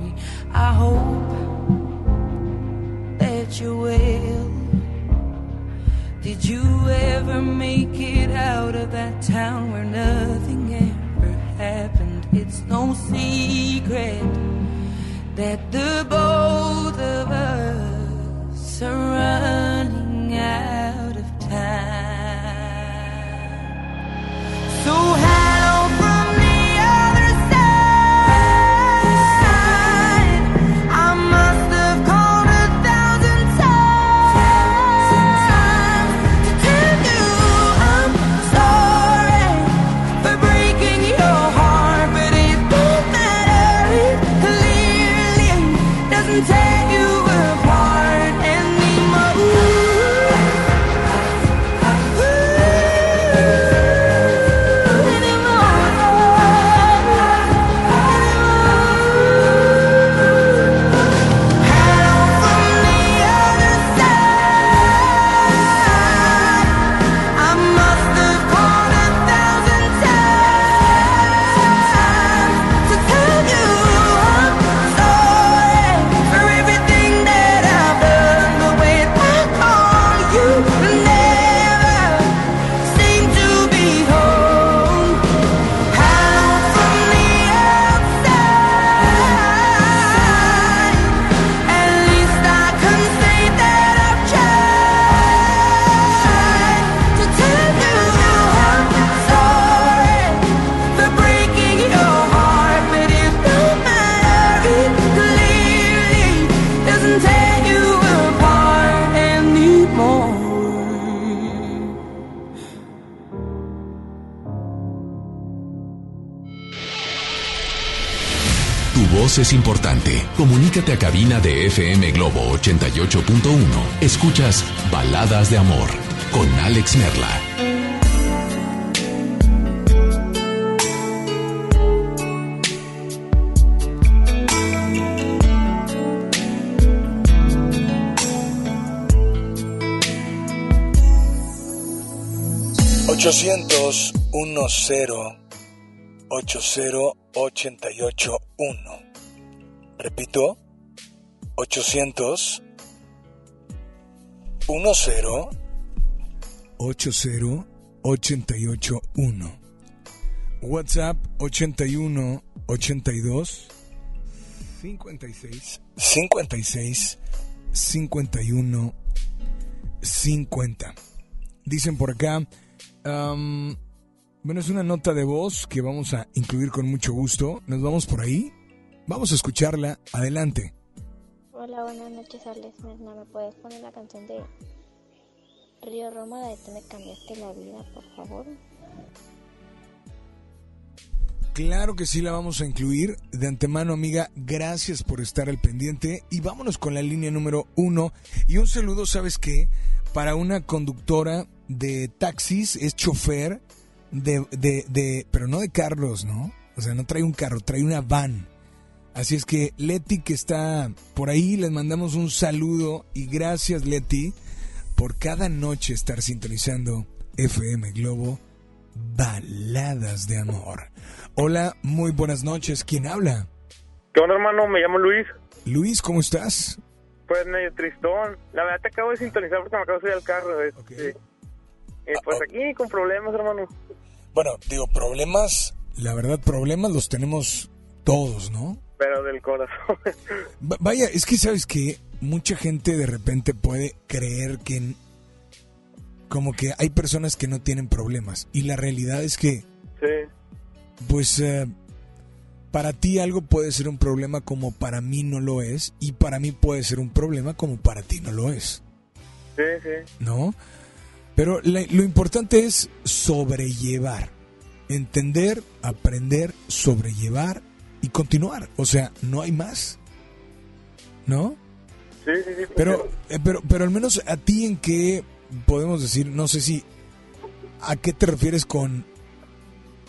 free Alex Merla. 800 10 80 88 1. Repito, 800 10 80 88 1. WhatsApp 81 82 56 56 51 50. Dicen por acá, bueno, es una nota de voz que vamos a incluir con mucho gusto. Nos vamos por ahí. Vamos a escucharla. Adelante. Hola, buenas noches, Alex ¿Me puedes poner la canción de Río Roma de Tú me cambiaste la vida, por favor? Claro que sí la vamos a incluir. De antemano, amiga, gracias por estar al pendiente. Y vámonos con la línea número uno. Y un saludo, ¿sabes qué? Para una conductora de taxis, es chofer de, de, de, pero no de Carlos, ¿no? O sea, no trae un carro, trae una van. Así es que Leti que está por ahí, les mandamos un saludo y gracias Leti por cada noche estar sintonizando FM Globo Baladas de Amor. Hola, muy buenas noches. ¿Quién habla? ¿Qué onda, hermano? Me llamo Luis. Luis, ¿cómo estás? Pues medio tristón. La verdad te acabo de sintonizar porque me acabo de subir al carro. Este, eh, pues ah, aquí con problemas, hermano. Bueno, digo, problemas, la verdad, problemas los tenemos todos, ¿no? Pero del corazón. Vaya, es que sabes que mucha gente de repente puede creer que como que hay personas que no tienen problemas y la realidad es que sí. pues eh, para ti algo puede ser un problema como para mí no lo es y para mí puede ser un problema como para ti no lo es. Sí, sí. ¿No? Pero lo importante es sobrellevar, entender, aprender, sobrellevar y continuar. O sea, no hay más. ¿No? Sí, sí, sí. Pero, eh, pero, pero al menos a ti en qué podemos decir, no sé si, ¿a qué te refieres con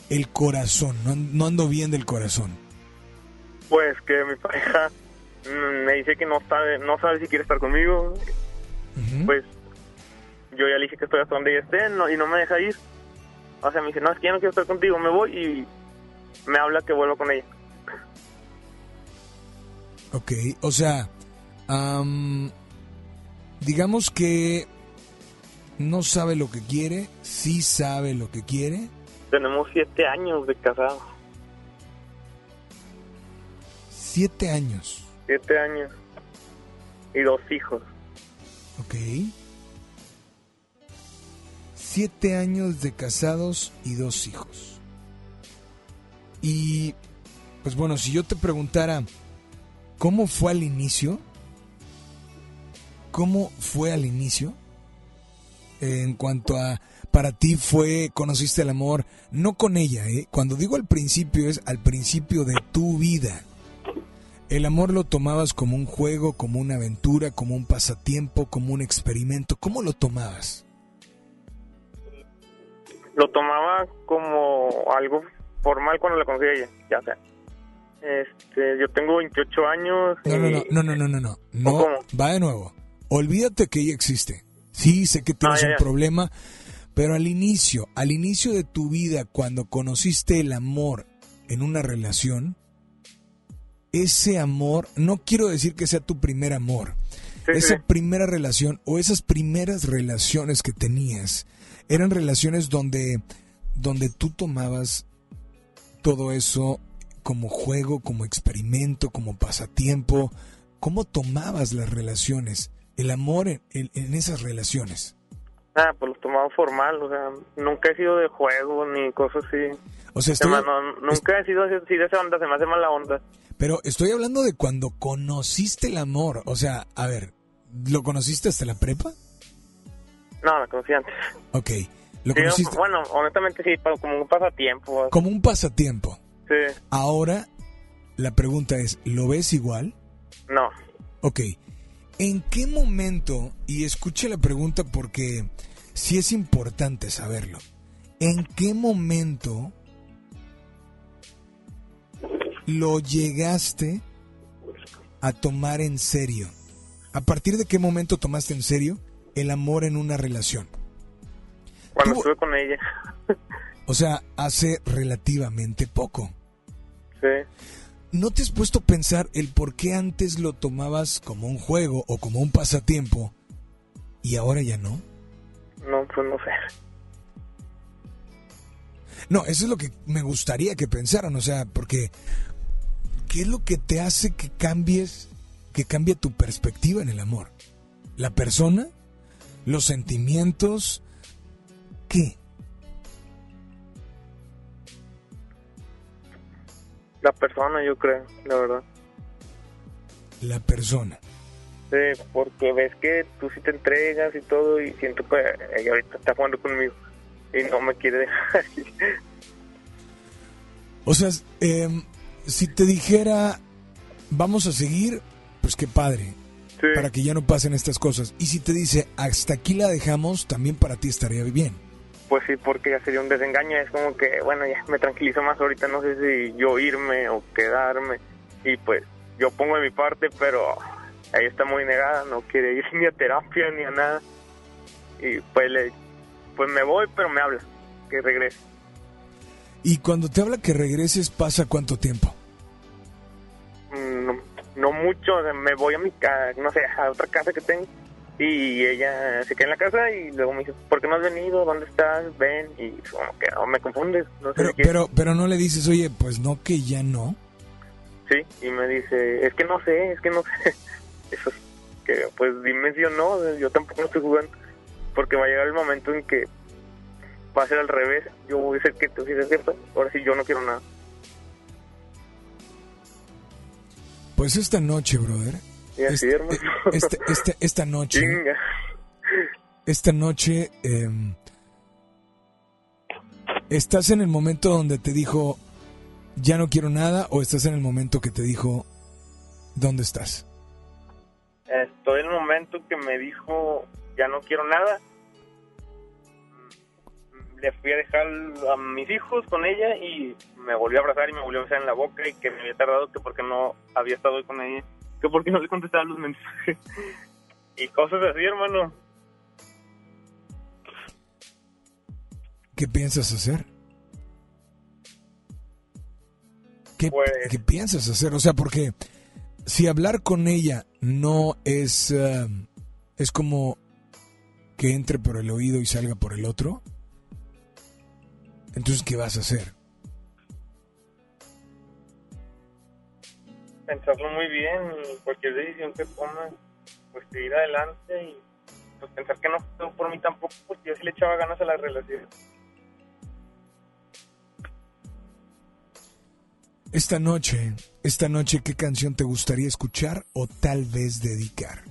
el corazón? No, ando bien del corazón. Pues que mi pareja me dice que no sabe, no sabe si quiere estar conmigo. Pues yo ya le dije que estoy hasta donde ella esté y no me deja ir. O sea, me dice, no, es que ya no quiero estar contigo, me voy y me habla que vuelvo con ella. Ok, o sea, digamos que no sabe lo que quiere, sí sabe lo que quiere. Tenemos siete años de casado. Siete años. Siete años. Y dos hijos. Ok. Siete años de casados y dos hijos. Y, pues bueno, si yo te preguntara, ¿cómo fue al inicio? ¿Cómo fue al inicio? En cuanto a, para ti fue, conociste el amor, no con ella, ¿eh? Cuando digo al principio es al principio de tu vida. ¿El amor lo tomabas como un juego, como una aventura, como un pasatiempo, como un experimento? ¿Cómo lo tomabas? lo tomaba como algo formal cuando la conocí a ella, ya sea. Este, yo tengo 28 años. No, no, no, no, no, no, no, no. Va de nuevo. Olvídate que ella existe. Sí, sé que tienes un problema, pero al inicio, al inicio de tu vida, cuando conociste el amor en una relación, ese amor, no quiero decir que sea tu primer amor, esa primera relación o esas primeras relaciones que tenías, eran relaciones donde, donde tú tomabas todo eso como juego, como experimento, como pasatiempo. ¿Cómo tomabas las relaciones, el amor en, en, esas relaciones? Ah, pues lo tomaba formal, o sea, nunca he sido de juego ni cosas así. O sea, nunca he sido así de esa onda, se me hace mala onda. Pero estoy hablando de cuando conociste el amor, o sea, a ver, ¿lo conociste hasta la prepa? No, la conocí antes. Ok. ¿Lo bueno, honestamente sí, como un pasatiempo. Como un pasatiempo. Sí. Ahora La pregunta es, ¿lo ves igual? No. Ok. ¿En qué momento, y escuche la pregunta porque sí es importante saberlo, ¿en qué momento lo llegaste a tomar en serio? ¿A partir de qué momento tomaste en serio el amor en una relación? Cuando estuve con ella. O sea, hace relativamente poco. Sí. ¿No te has puesto a pensar el por qué antes lo tomabas como un juego o como un pasatiempo y ahora ya no? No, pues no sé. No, eso es lo que me gustaría que pensaran, o sea, porque ¿qué es lo que te hace que cambies, que cambie tu perspectiva en el amor? ¿La persona? ¿Los sentimientos? ¿Qué? La persona, yo creo, la verdad. La persona. Sí, porque ves que tú sí te entregas y todo y siento que ella ahorita está jugando conmigo y no me quiere dejar. O sea, em, si te dijera, vamos a seguir, pues qué padre, para que ya no pasen estas cosas. Y si te dice, hasta aquí la dejamos, también para ti estaría bien. Pues sí, porque ya sería un desengaño. Es como que, bueno, ya me tranquilizo más ahorita. No sé si yo irme o quedarme. Y pues yo pongo de mi parte, pero ella está muy negada. No quiere ir ni a terapia ni a nada. Y pues, le, pues me voy, pero me habla que regrese. Y cuando te habla que regreses, ¿pasa cuánto tiempo? Mm, No, no mucho. Me voy a mi casa, no sé, a otra casa que tengo. Y ella se queda en la casa y luego me dice, ¿por qué no has venido? ¿Dónde estás? Ven. Y como que oh, me confundes. No sé Pero, de qué. pero, pero no le dices, oye, pues no, que ya no. Sí, y me dice, es que no sé, es que no sé. Eso es que, pues dime si o no, yo tampoco estoy jugando. Porque va a llegar el momento en que va a ser al revés. Yo voy a ser que tú dices, "Jefa, ahora sí yo no quiero nada. Pues esta noche, brother. Y así, este- hermano. este- este- esta noche. Chinga. Esta noche. em, ¿Estás en el momento donde te dijo, ya no quiero nada? ¿O estás en el momento que te dijo, ¿dónde estás? Estoy en el momento que me dijo, ya no quiero nada. Le fui a dejar a mis hijos con ella y me volvió a abrazar y me volvió a besar en la boca y que me había tardado que porque no había estado hoy con ella, que porque no le contestaba los mensajes. y cosas así, hermano. ¿Qué piensas hacer? ¿Qué, Pues- qué piensas hacer? O sea, porque si hablar con ella no es, em, es como que entre por el oído y salga por el otro, entonces, ¿qué vas a hacer? Pensarlo muy bien y cualquier decisión que tome, pues seguir adelante y pues pensar que no fue por mí tampoco, porque yo sí le echaba ganas a la relación. Esta noche, esta noche, ¿qué canción te gustaría escuchar o tal vez dedicar?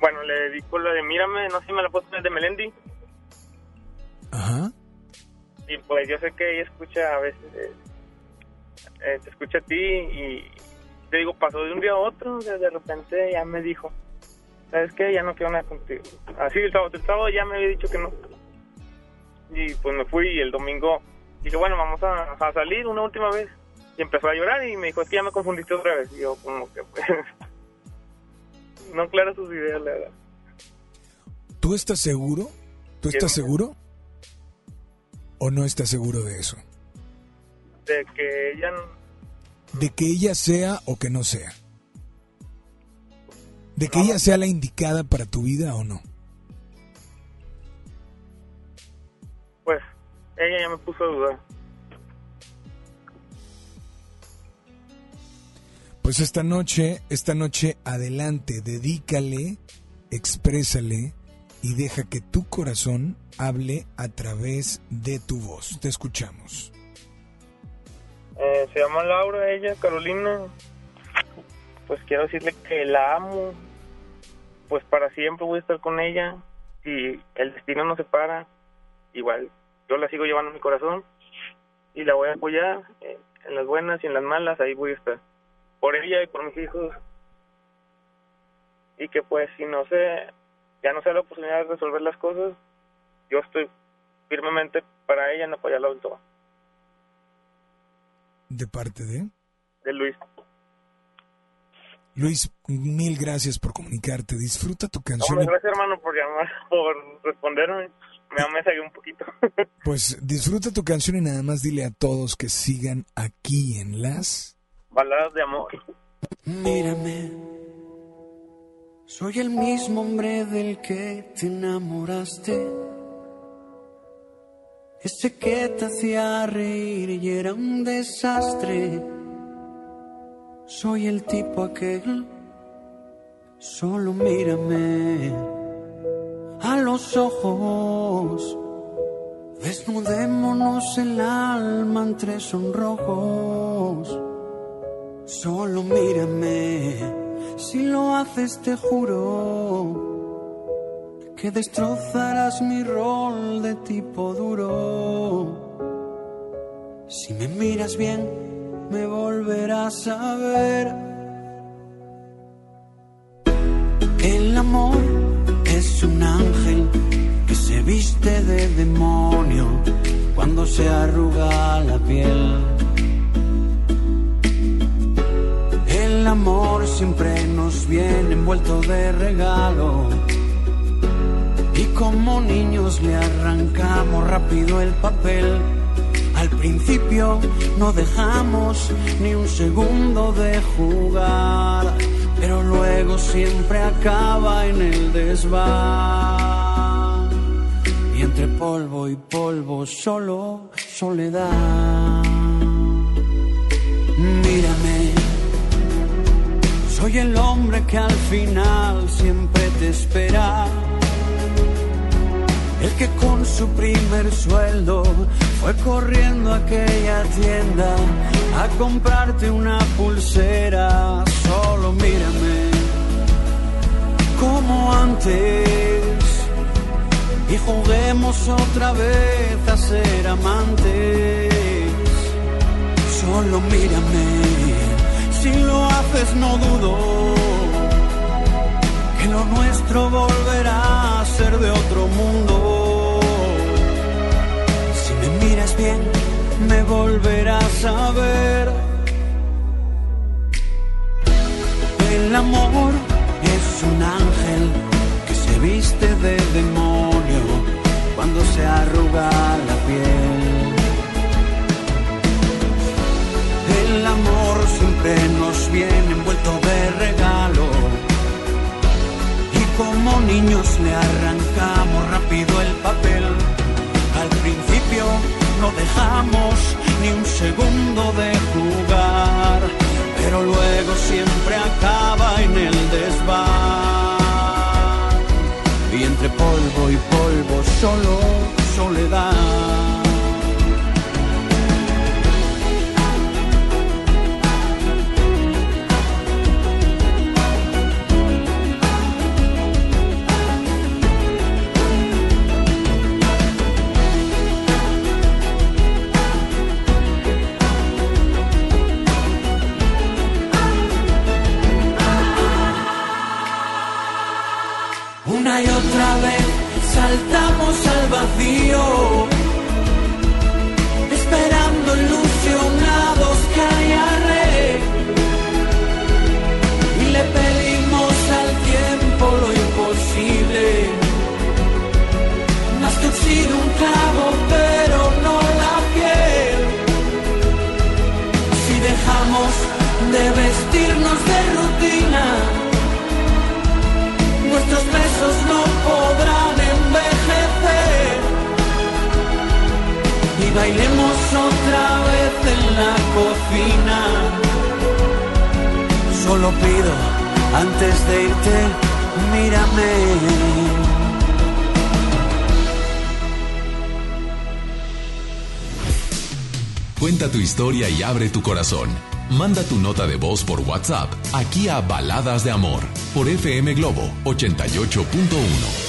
Bueno, le dedico la de Mírame, no sé si me la puedo poner de Melendi. Ajá. Y pues yo sé que ella escucha a veces, eh, te escucha a ti y te digo, pasó de un día a otro, de, de repente ya me dijo, ¿sabes qué? Ya no quiero nada contigo. Así el sábado, el sábado ya me había dicho que no. Y pues me fui y el domingo dije, bueno, vamos a, a salir una última vez. Y empezó a llorar y me dijo, es que ya me confundiste otra vez. Y yo como que pues... no clara sus ideas, la verdad. ¿Tú estás seguro? ¿Tú estás seguro? ¿O no estás seguro de eso? De que ella De que ella sea o que no sea. De que ella sea la indicada para tu vida o no. pues ella ya me puso a dudar. Pues esta noche, esta noche adelante, dedícale, exprésale y deja que tu corazón hable a través de tu voz. Te escuchamos. Eh, se llama Laura, ella, Carolina. Pues quiero decirle que la amo. Pues para siempre voy a estar con ella. Si el destino nos separa, igual yo la sigo llevando en mi corazón y la voy a apoyar eh, en las buenas y en las malas, ahí voy a estar. Por ella y por mis hijos. Y que pues si no sé, ya no sé la oportunidad de resolver las cosas, yo estoy firmemente para ella en apoyarla en todo. ¿De parte de? De Luis. Luis, mil gracias por comunicarte. Disfruta tu canción. Hombre, gracias hermano por llamar, por responderme. Me amesagué un poquito. Pues disfruta tu canción y nada más dile a todos que sigan aquí en las... Baladas de amor. Mírame, soy el mismo hombre del que te enamoraste. Ese que te hacía reír y era un desastre. Soy el tipo aquel, solo mírame a los ojos. Desnudémonos el alma entre sonrojos. Solo mírame, si lo haces te juro que destrozarás mi rol de tipo duro. Si me miras bien, me volverás a ver. El amor es un ángel que se viste de demonio cuando se arruga la piel. El amor siempre nos viene envuelto de regalo. Y como niños le arrancamos rápido el papel. Al principio no dejamos ni un segundo de jugar, pero luego siempre acaba en el desván. Y entre polvo y polvo solo soledad. Mírame, soy el hombre que al final siempre te espera. El que con su primer sueldo fue corriendo a aquella tienda a comprarte una pulsera. Solo mírame como antes y juguemos otra vez a ser amantes. Solo mírame, si lo haces no dudo lo nuestro volverá a ser de otro mundo. Si me miras bien, me volverás a ver. El amor es un ángel que se viste de demonio cuando se arruga la piel. El amor siempre nos viene envuelto de como niños le arrancamos rápido el papel. Al principio no dejamos ni un segundo de jugar, pero luego siempre acaba en el desván. Y entre polvo y polvo solo soledad. Solo pido, antes de irte, mírame. Cuenta tu historia y abre tu corazón. Manda tu nota de voz por WhatsApp aquí a Baladas de Amor por FM Globo 88.1.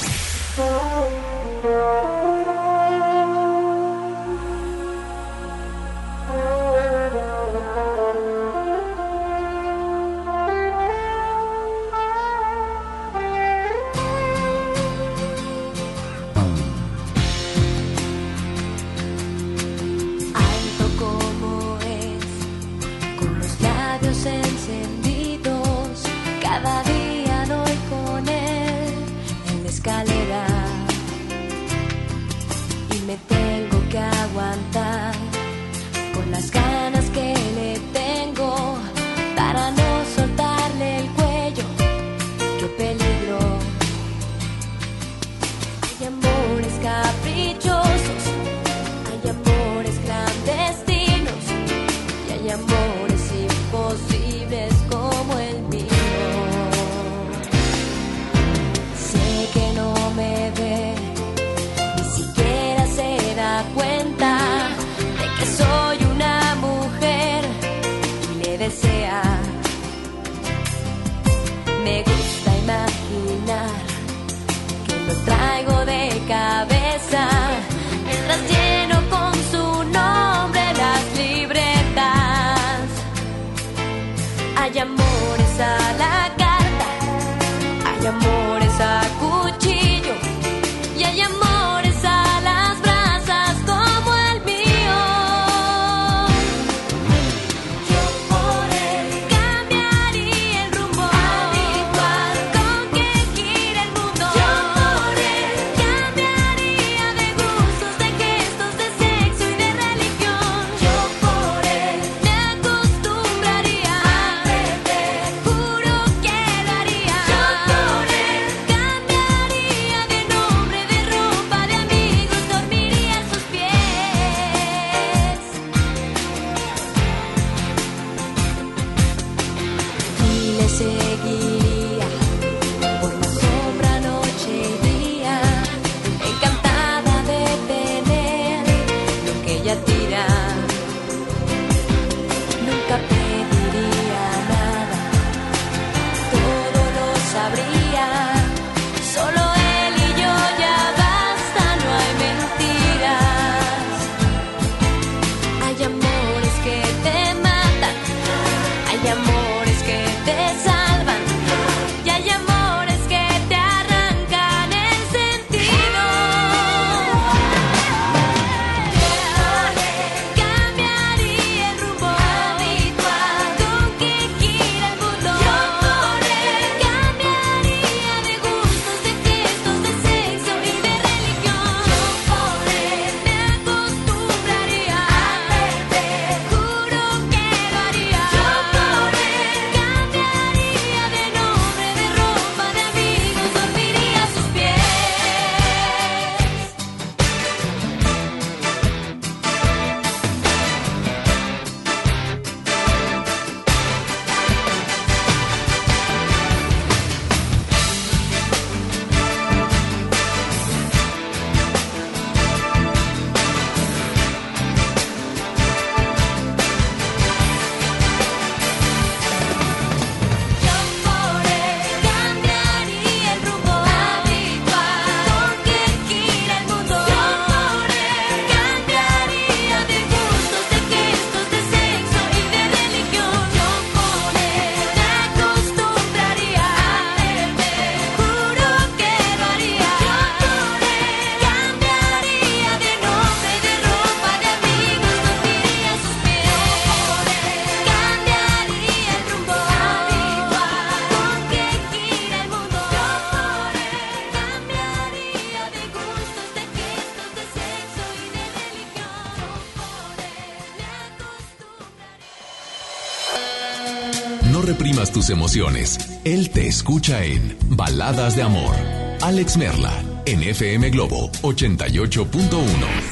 tus emociones. Él te escucha en Baladas de Amor. Alex Merla, en FM Globo 88.1.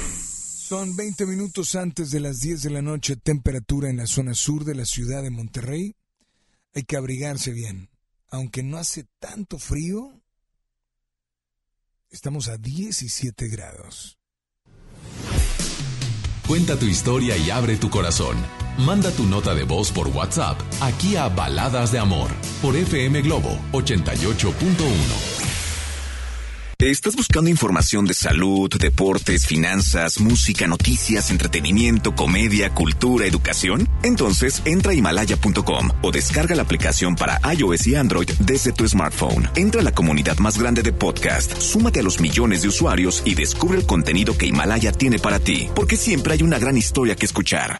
Son 20 minutos antes de las 10 de la noche, temperatura en la zona sur de la ciudad de Monterrey. Hay que abrigarse bien. Aunque no hace tanto frío, estamos a 17 grados. Cuenta tu historia y abre tu corazón. Manda tu nota de voz por WhatsApp aquí a Baladas de Amor por FM Globo 88.1. ¿Estás buscando información de salud, deportes, finanzas, música, noticias, entretenimiento, comedia, cultura, educación? Entonces entra a himalaya.com o descarga la aplicación para iOS y Android desde tu smartphone. Entra a la comunidad más grande de podcast, súmate a los millones de usuarios y descubre el contenido que Himalaya tiene para ti, porque siempre hay una gran historia que escuchar.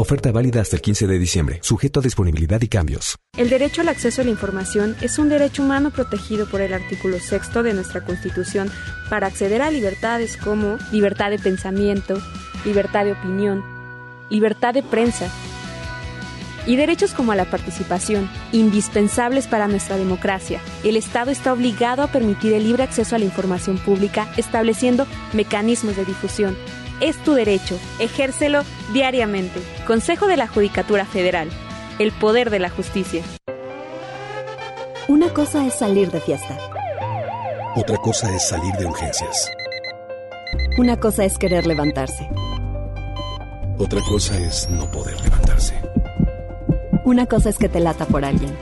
Oferta válida hasta el 15 de diciembre, sujeto a disponibilidad y cambios. El derecho al acceso a la información es un derecho humano protegido por el artículo sexto de nuestra Constitución para acceder a libertades como libertad de pensamiento, libertad de opinión, libertad de prensa y derechos como a la participación, indispensables para nuestra democracia. El Estado está obligado a permitir el libre acceso a la información pública, estableciendo mecanismos de difusión. Es tu derecho, ejércelo diariamente. Consejo de la Judicatura Federal. El poder de la justicia. Una cosa es salir de fiesta. Otra cosa es salir de urgencias. Una cosa es querer levantarse. Otra cosa es no poder levantarse. Una cosa es que te lata por alguien.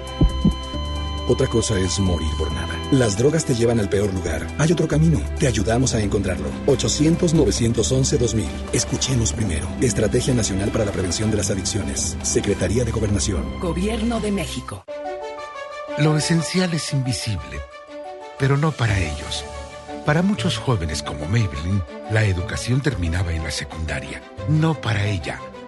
Otra cosa es morir por nada. Las drogas te llevan al peor lugar. Hay otro camino. Te ayudamos a encontrarlo. 800-911-2000. Escuchemos primero. Estrategia Nacional para la Prevención de las Adicciones. Secretaría de Gobernación. Gobierno de México. Lo esencial es invisible, pero no para ellos. Para muchos jóvenes como Maybelline, la educación terminaba en la secundaria. No para ella.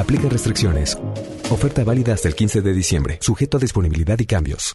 Aplica restricciones. Oferta válida hasta el 15 de diciembre, sujeto a disponibilidad y cambios.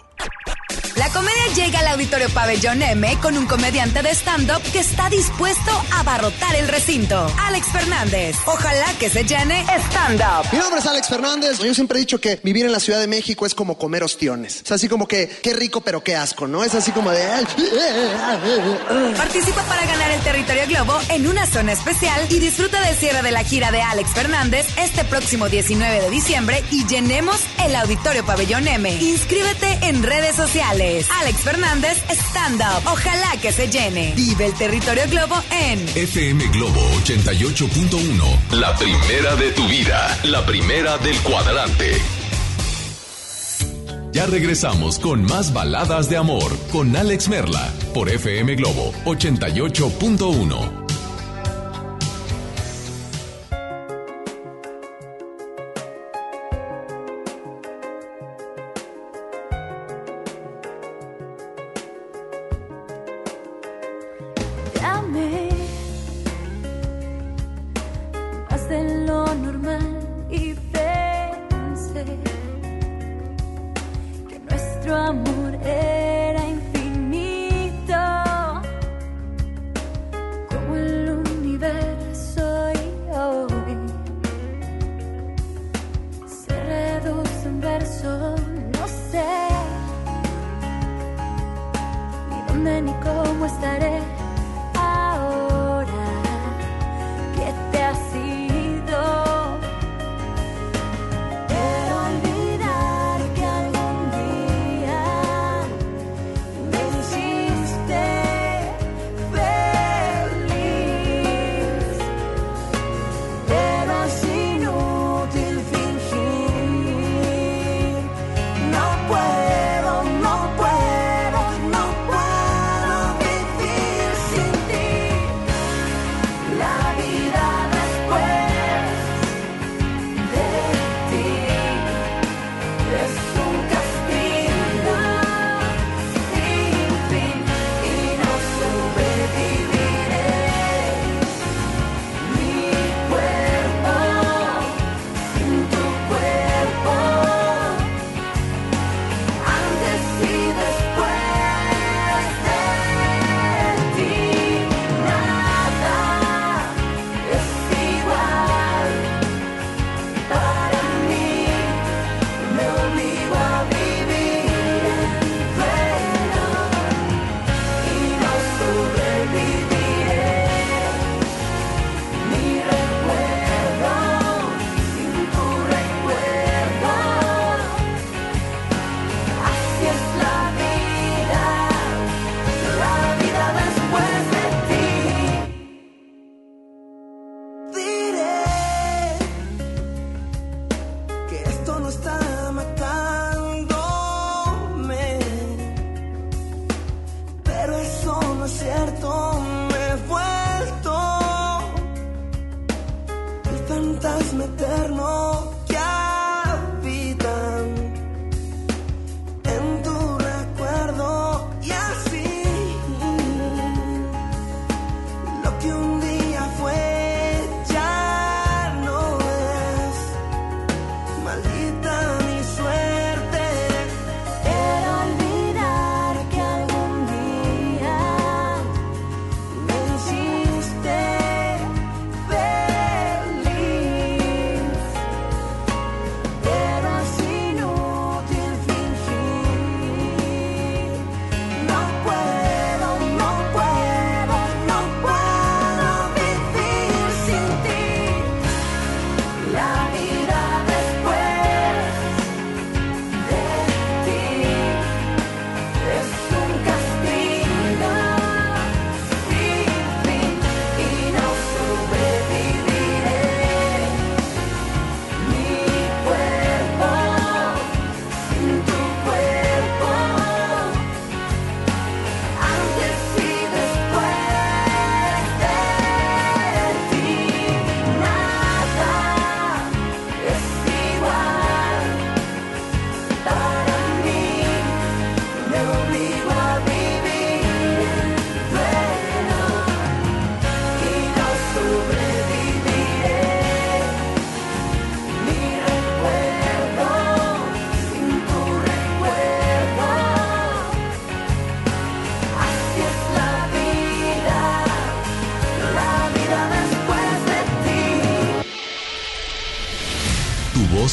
Comedia llega al Auditorio Pabellón M con un comediante de stand-up que está dispuesto a abarrotar el recinto. Alex Fernández. Ojalá que se llene stand-up. Mi nombre es Alex Fernández. Yo siempre he dicho que vivir en la Ciudad de México es como comer ostiones. Es así como que, qué rico, pero qué asco, ¿no? Es así como de. Participa para ganar el territorio Globo en una zona especial y disfruta del cierre de la gira de Alex Fernández este próximo 19 de diciembre y llenemos el Auditorio Pabellón M. Inscríbete en redes sociales. Alex Fernández Stand Up. Ojalá que se llene. Vive el territorio Globo en FM Globo 88.1. La primera de tu vida. La primera del cuadrante. Ya regresamos con más baladas de amor con Alex Merla por FM Globo 88.1.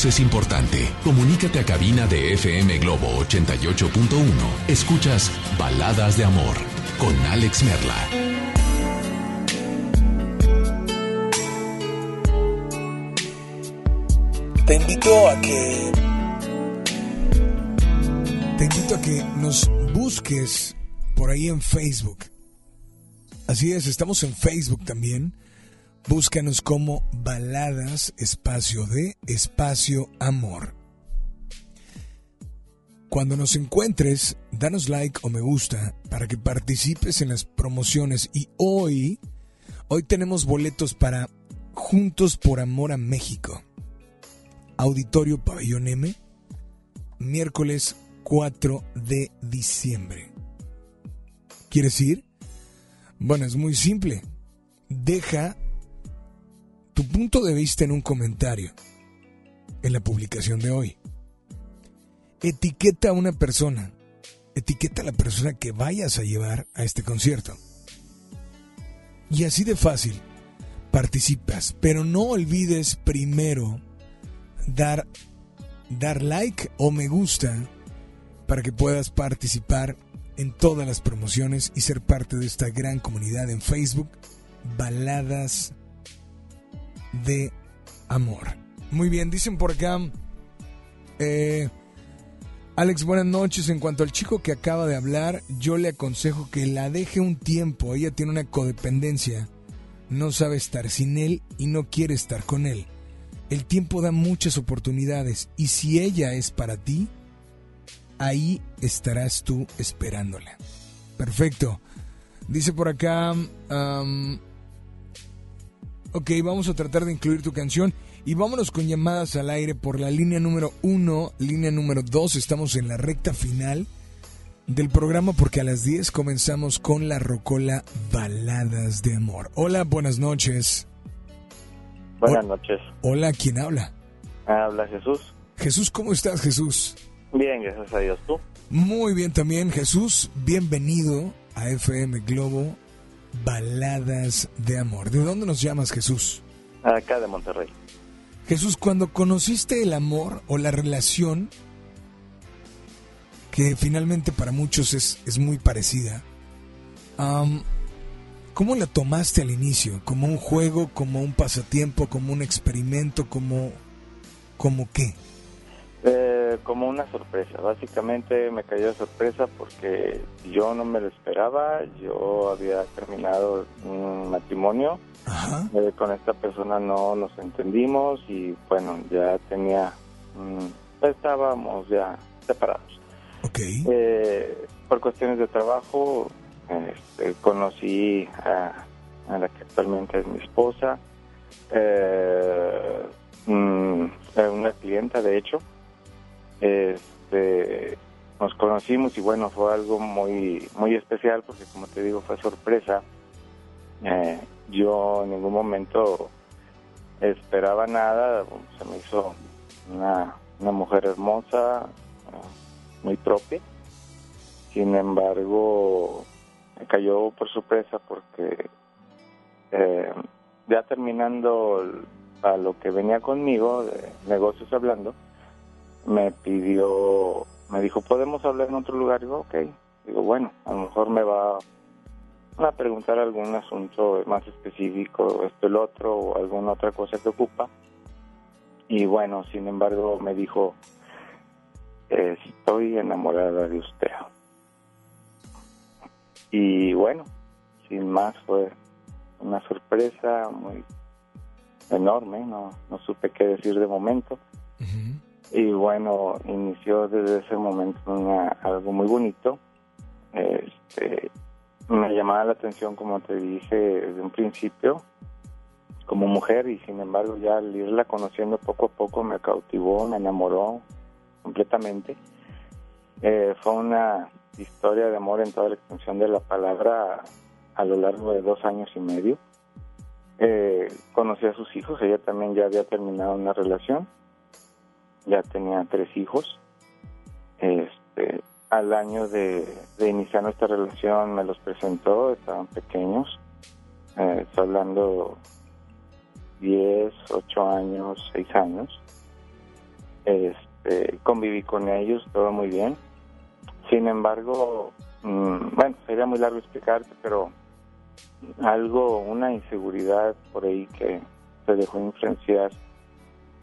es importante. Comunícate a cabina de FM Globo 88.1. Escuchas Baladas de Amor con Alex Merla. Te invito a que. Te invito a que nos busques por ahí en Facebook. Así es, estamos en Facebook también. Búscanos como Baladas Espacio de Espacio Amor. Cuando nos encuentres, danos like o me gusta para que participes en las promociones. Y hoy, hoy tenemos boletos para Juntos por Amor a México. Auditorio Pabellón M, miércoles 4 de diciembre. ¿Quieres ir? Bueno, es muy simple. Deja tu punto de vista en un comentario en la publicación de hoy. Etiqueta a una persona. Etiqueta a la persona que vayas a llevar a este concierto. Y así de fácil, participas. Pero no olvides primero dar, dar like o me gusta para que puedas participar en todas las promociones y ser parte de esta gran comunidad en Facebook, Baladas de Amor. Muy bien, dicen por acá, eh, Alex, buenas noches. En cuanto al chico que acaba de hablar, yo le aconsejo que la deje un tiempo. Ella tiene una codependencia, no sabe estar sin él y no quiere estar con él. El tiempo da muchas oportunidades y si ella es para ti, ahí estarás tú esperándola. Perfecto. Dice por acá, ok, vamos a tratar de incluir tu canción y vámonos con llamadas al aire por la línea número uno, línea número dos. Estamos en la recta final del programa porque a las 10 comenzamos con la rocola Baladas de Amor. Hola, buenas noches. Buenas noches. Hola, ¿quién habla? Habla Jesús. Jesús, ¿cómo estás, Jesús? Bien, gracias a Dios. ¿Tú? Muy bien también, Jesús. Bienvenido a FM Globo Baladas de Amor. ¿De dónde nos llamas, Jesús? Acá de Monterrey. Jesús, cuando conociste el amor o la relación, que finalmente para muchos es, es muy parecida, ¿cómo la tomaste al inicio? ¿Como un juego, como un pasatiempo, como un experimento, como, como qué? Eh, como una sorpresa. Básicamente me cayó de sorpresa porque yo no me lo esperaba. Yo había terminado un matrimonio. Eh, con esta persona no nos entendimos y bueno, ya tenía... mm, estábamos ya separados. Eh, por cuestiones de trabajo este, conocí a, a la que actualmente es mi esposa. Eh, eh, una clienta de hecho. Este, nos conocimos y bueno, fue algo muy, muy especial porque como te digo, fue sorpresa. Eh, yo en ningún momento esperaba nada, se me hizo una, una mujer hermosa, eh, muy propia. Sin embargo, me cayó por sorpresa porque eh, ya terminando a lo que venía conmigo, de negocios hablando, me pidió, me dijo, ¿podemos hablar en otro lugar? Digo, ok. Digo, bueno, a lo mejor me va a preguntar algún asunto más específico, esto, el otro, o alguna otra cosa que ocupa. Y bueno, sin embargo, me dijo, estoy enamorada de usted. Y bueno, sin más, fue una sorpresa muy enorme, no, no supe qué decir de momento. Y bueno, inició desde ese momento una- algo muy bonito. Este, me llamaba la atención, como te dije desde un principio, como mujer y sin embargo ya al irla conociendo poco a poco me cautivó, me enamoró completamente. Eh, fue una historia de amor en toda la extensión de la palabra a lo largo de dos años y medio. Eh, conocí a sus hijos, ella también ya había terminado una relación, ya tenía tres hijos. Este, al año de, iniciar nuestra relación me los presentó, estaban pequeños, eh, estoy hablando 10, 8 años, 6 años. Este, conviví con ellos, todo muy bien. Sin embargo, mm, bueno, sería muy largo explicarte, pero algo, una inseguridad por ahí que se dejó influenciar,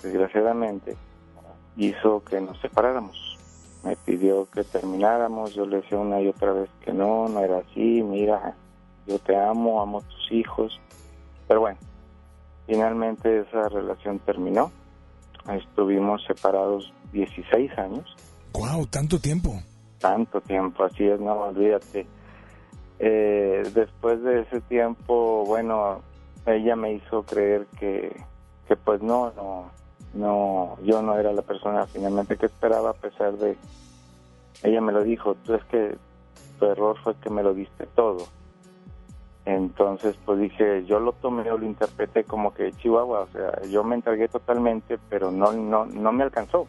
desgraciadamente, hizo que nos separáramos. Me pidió que termináramos, yo le decía una y otra vez que no, no era así, mira, yo te amo, amo a tus hijos, pero bueno, finalmente esa relación terminó, estuvimos separados 16 años, Wow, tanto tiempo. tanto tiempo, así es, no, olvídate. Eh, después de ese tiempo, bueno, ella me hizo creer que, que pues no, no, no, yo no era la persona finalmente que esperaba, a pesar de, ella me lo dijo, tú es que tu error fue que me lo diste todo. Entonces, pues dije, yo lo tomé o lo interpreté como que Chihuahua, o sea, yo me entregué totalmente, pero no, no, no me alcanzó.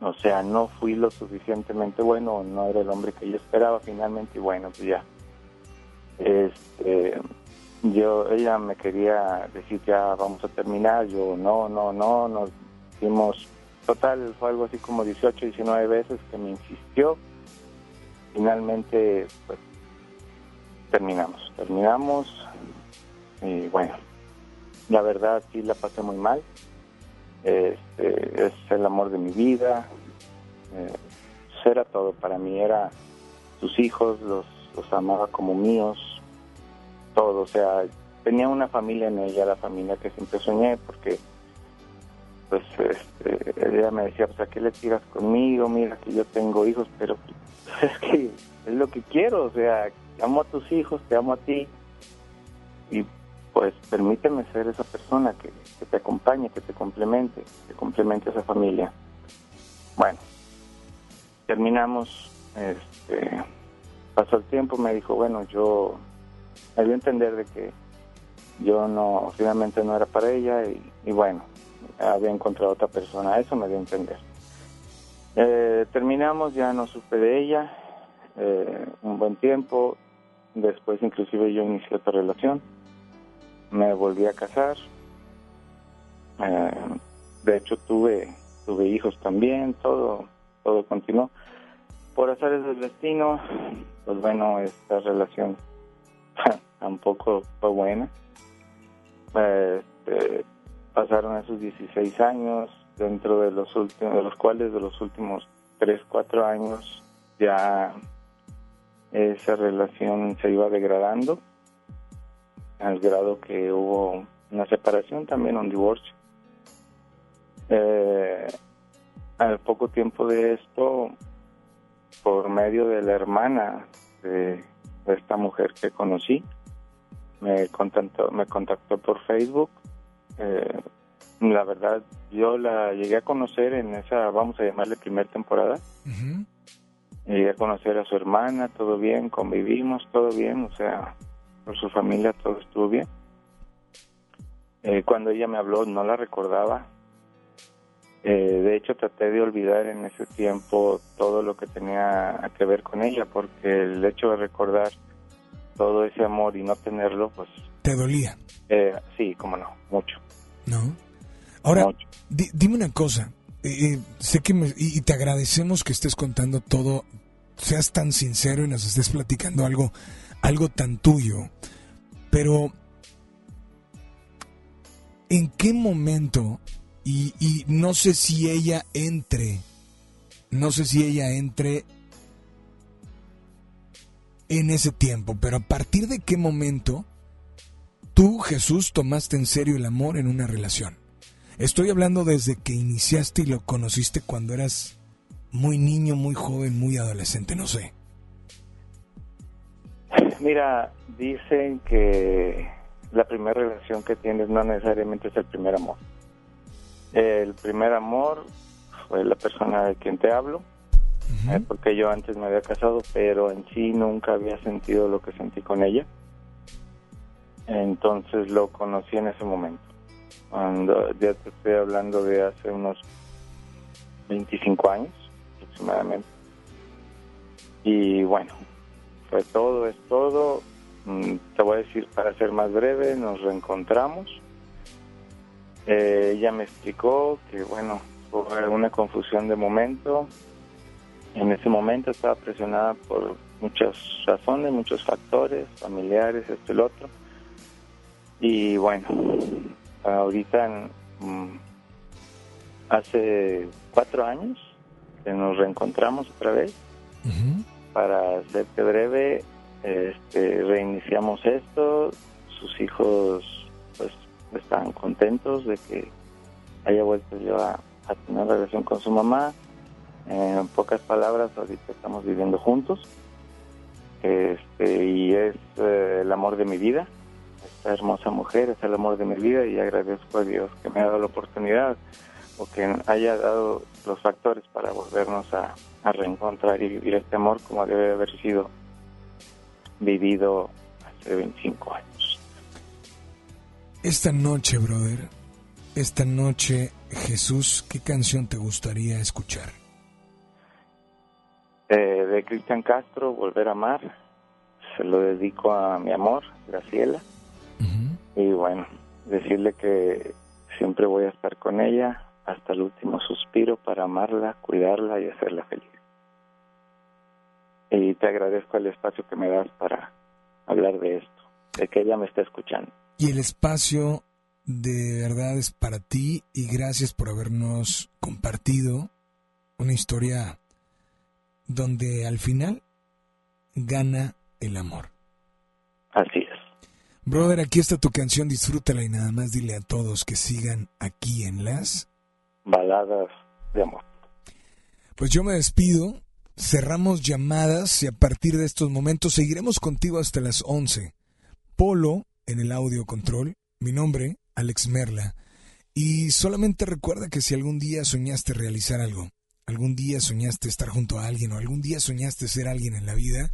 O sea, no fui lo suficientemente bueno, no era el hombre que yo esperaba finalmente y bueno, pues ya. Este, yo, ella me quería decir ya vamos a terminar, yo no, no, no, nos hicimos, total fue algo así como 18, 19 veces que me insistió. Finalmente, pues, terminamos, terminamos y bueno, la verdad sí la pasé muy mal. Este, es el amor de mi vida. Eh, era todo para mí, era sus hijos, los, los amaba como míos, todo. O sea, tenía una familia en ella, la familia que siempre soñé, porque pues este, ella me decía, pues a qué le tiras conmigo, mira que yo tengo hijos, pero pues, es que es lo que quiero, o sea, amo a tus hijos, te amo a ti, y pues permíteme ser esa persona que, que te acompañe, que te complemente, que complemente a esa familia. Bueno, terminamos, este, pasó el tiempo, me dijo, bueno, yo me dio a entender de que yo no, finalmente no era para ella y, bueno, había encontrado otra persona, eso me dio a entender. Eh, terminamos, ya no supe de ella, eh, un buen tiempo, después inclusive yo inicié otra relación, me volví a casar, eh, de hecho tuve tuve hijos también, todo todo continuó. Por azares del destino, pues bueno, esta relación tampoco fue buena. Este, pasaron esos 16 años, dentro de los últimos, de los cuales de los últimos 3, 4 años ya esa relación se iba degradando al grado que hubo una separación, también un divorcio. Eh, al poco tiempo de esto, por medio de la hermana de esta mujer que conocí, me contactó, me contactó por Facebook, eh, La verdad, yo la llegué a conocer en esa, vamos a llamarle primera temporada. Llegué a conocer a su hermana, todo bien, convivimos, todo bien, o sea, por su familia todo estuvo bien. Eh, cuando ella me habló no la recordaba. Eh, de hecho, traté de olvidar en ese tiempo todo lo que tenía que ver con ella, porque el hecho de recordar todo ese amor y no tenerlo, pues... ¿Te dolía? Eh, sí, cómo no, mucho. ¿No? Ahora, di- dime una cosa. eh, eh, sé que me- y, y te agradecemos que estés contando todo, seas tan sincero y nos estés platicando algo, algo tan tuyo. Pero, ¿en qué momento? Y, y no sé si ella entre, no sé si ella entre en ese tiempo, pero a partir de qué momento tú, Jesús, tomaste en serio el amor en una relación. Estoy hablando desde que iniciaste y lo conociste cuando eras muy niño, muy joven, muy adolescente, no sé. Mira, dicen que la primera relación que tienes no necesariamente es el primer amor. El primer amor fue la persona de quien te hablo, eh, porque yo antes me había casado, pero en sí nunca había sentido lo que sentí con ella. Entonces lo conocí en ese momento. Cuando ya te estoy hablando de hace unos 25 años aproximadamente. Y bueno, fue todo, es todo. Mm, Te voy a decir, para ser más breve, nos reencontramos. Eh, ella me explicó que, bueno, fue una confusión de momento. En ese momento estaba presionada por muchas razones, muchos factores, familiares, esto y lo otro. Y bueno, ahorita, mm, hace cuatro años que nos reencontramos otra vez para hacerte breve, este, reiniciamos esto, sus hijos están contentos de que haya vuelto yo a, tener relación con su mamá. En pocas palabras, ahorita estamos viviendo juntos este, y es eh, el amor de mi vida. Esta hermosa mujer es el amor de mi vida y agradezco a Dios que me ha dado la oportunidad o que haya dado los factores para volvernos a, a reencontrar y vivir este amor como debe haber sido vivido hace 25 años. Esta noche, brother, esta noche, Jesús, ¿qué canción te gustaría escuchar? Eh, de Cristian Castro, Volver a Amar, se lo dedico a mi amor, Graciela. Y bueno, decirle que siempre voy a estar con ella hasta el último suspiro para amarla, cuidarla y hacerla feliz. Y te agradezco el espacio que me das para hablar de esto, de que ella me está escuchando. Y el espacio de verdad es para ti y gracias por habernos compartido una historia donde al final gana el amor. Así es. Brother, aquí está tu canción, disfrútala y nada más dile a todos que sigan aquí en las... Baladas de amor. Pues yo me despido, cerramos llamadas y a partir de estos momentos seguiremos contigo hasta las 11. Polo en el audio control, mi nombre, Alex Merla. Y solamente recuerda que si algún día soñaste realizar algo, algún día soñaste estar junto a alguien o algún día soñaste ser alguien en la vida,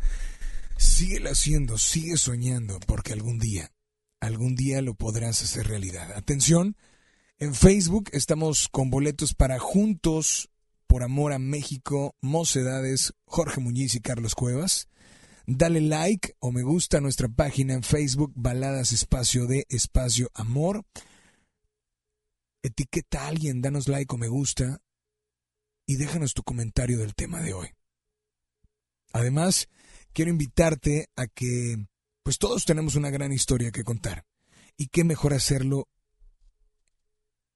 síguelo haciendo, sigue soñando, porque algún día, algún día lo podrás hacer realidad. Atención, en Facebook estamos con boletos para Juntos por Amor a México, Mocedades, Jorge Muñiz y Carlos Cuevas. Dale like o me gusta a nuestra página en Facebook, Baladas Espacio de Espacio Amor. Etiqueta a alguien, danos like o me gusta y déjanos tu comentario del tema de hoy. Además, quiero invitarte a que, pues todos tenemos una gran historia que contar. Y qué mejor hacerlo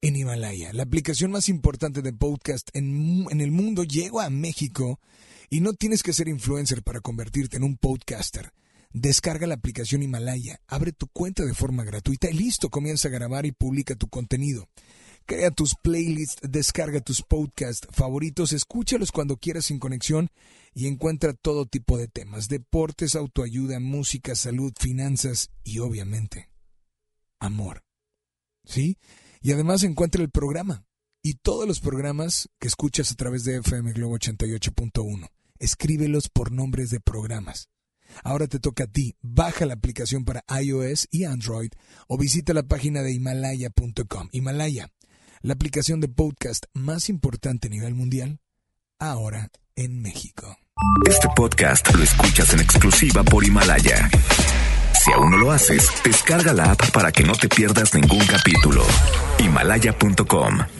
en Himalaya, la aplicación más importante de podcast en, en el mundo. Llego a México y no tienes que ser influencer para convertirte en un podcaster. Descarga la aplicación Himalaya, abre tu cuenta de forma gratuita y listo, comienza a grabar y publica tu contenido. Crea tus playlists, descarga tus podcasts favoritos, escúchalos cuando quieras sin conexión y encuentra todo tipo de temas, deportes, autoayuda, música, salud, finanzas y obviamente amor. ¿Sí? Y además encuentra el programa y todos los programas que escuchas a través de FM Globo 88.1. Escríbelos por nombres de programas. Ahora te toca a ti. Baja la aplicación para iOS y Android o visita la página de himalaya.com. Himalaya, la aplicación de podcast más importante a nivel mundial, ahora en México. Este podcast lo escuchas en exclusiva por Himalaya. Si aún no lo haces, descarga la app para que no te pierdas ningún capítulo. Himalaya.com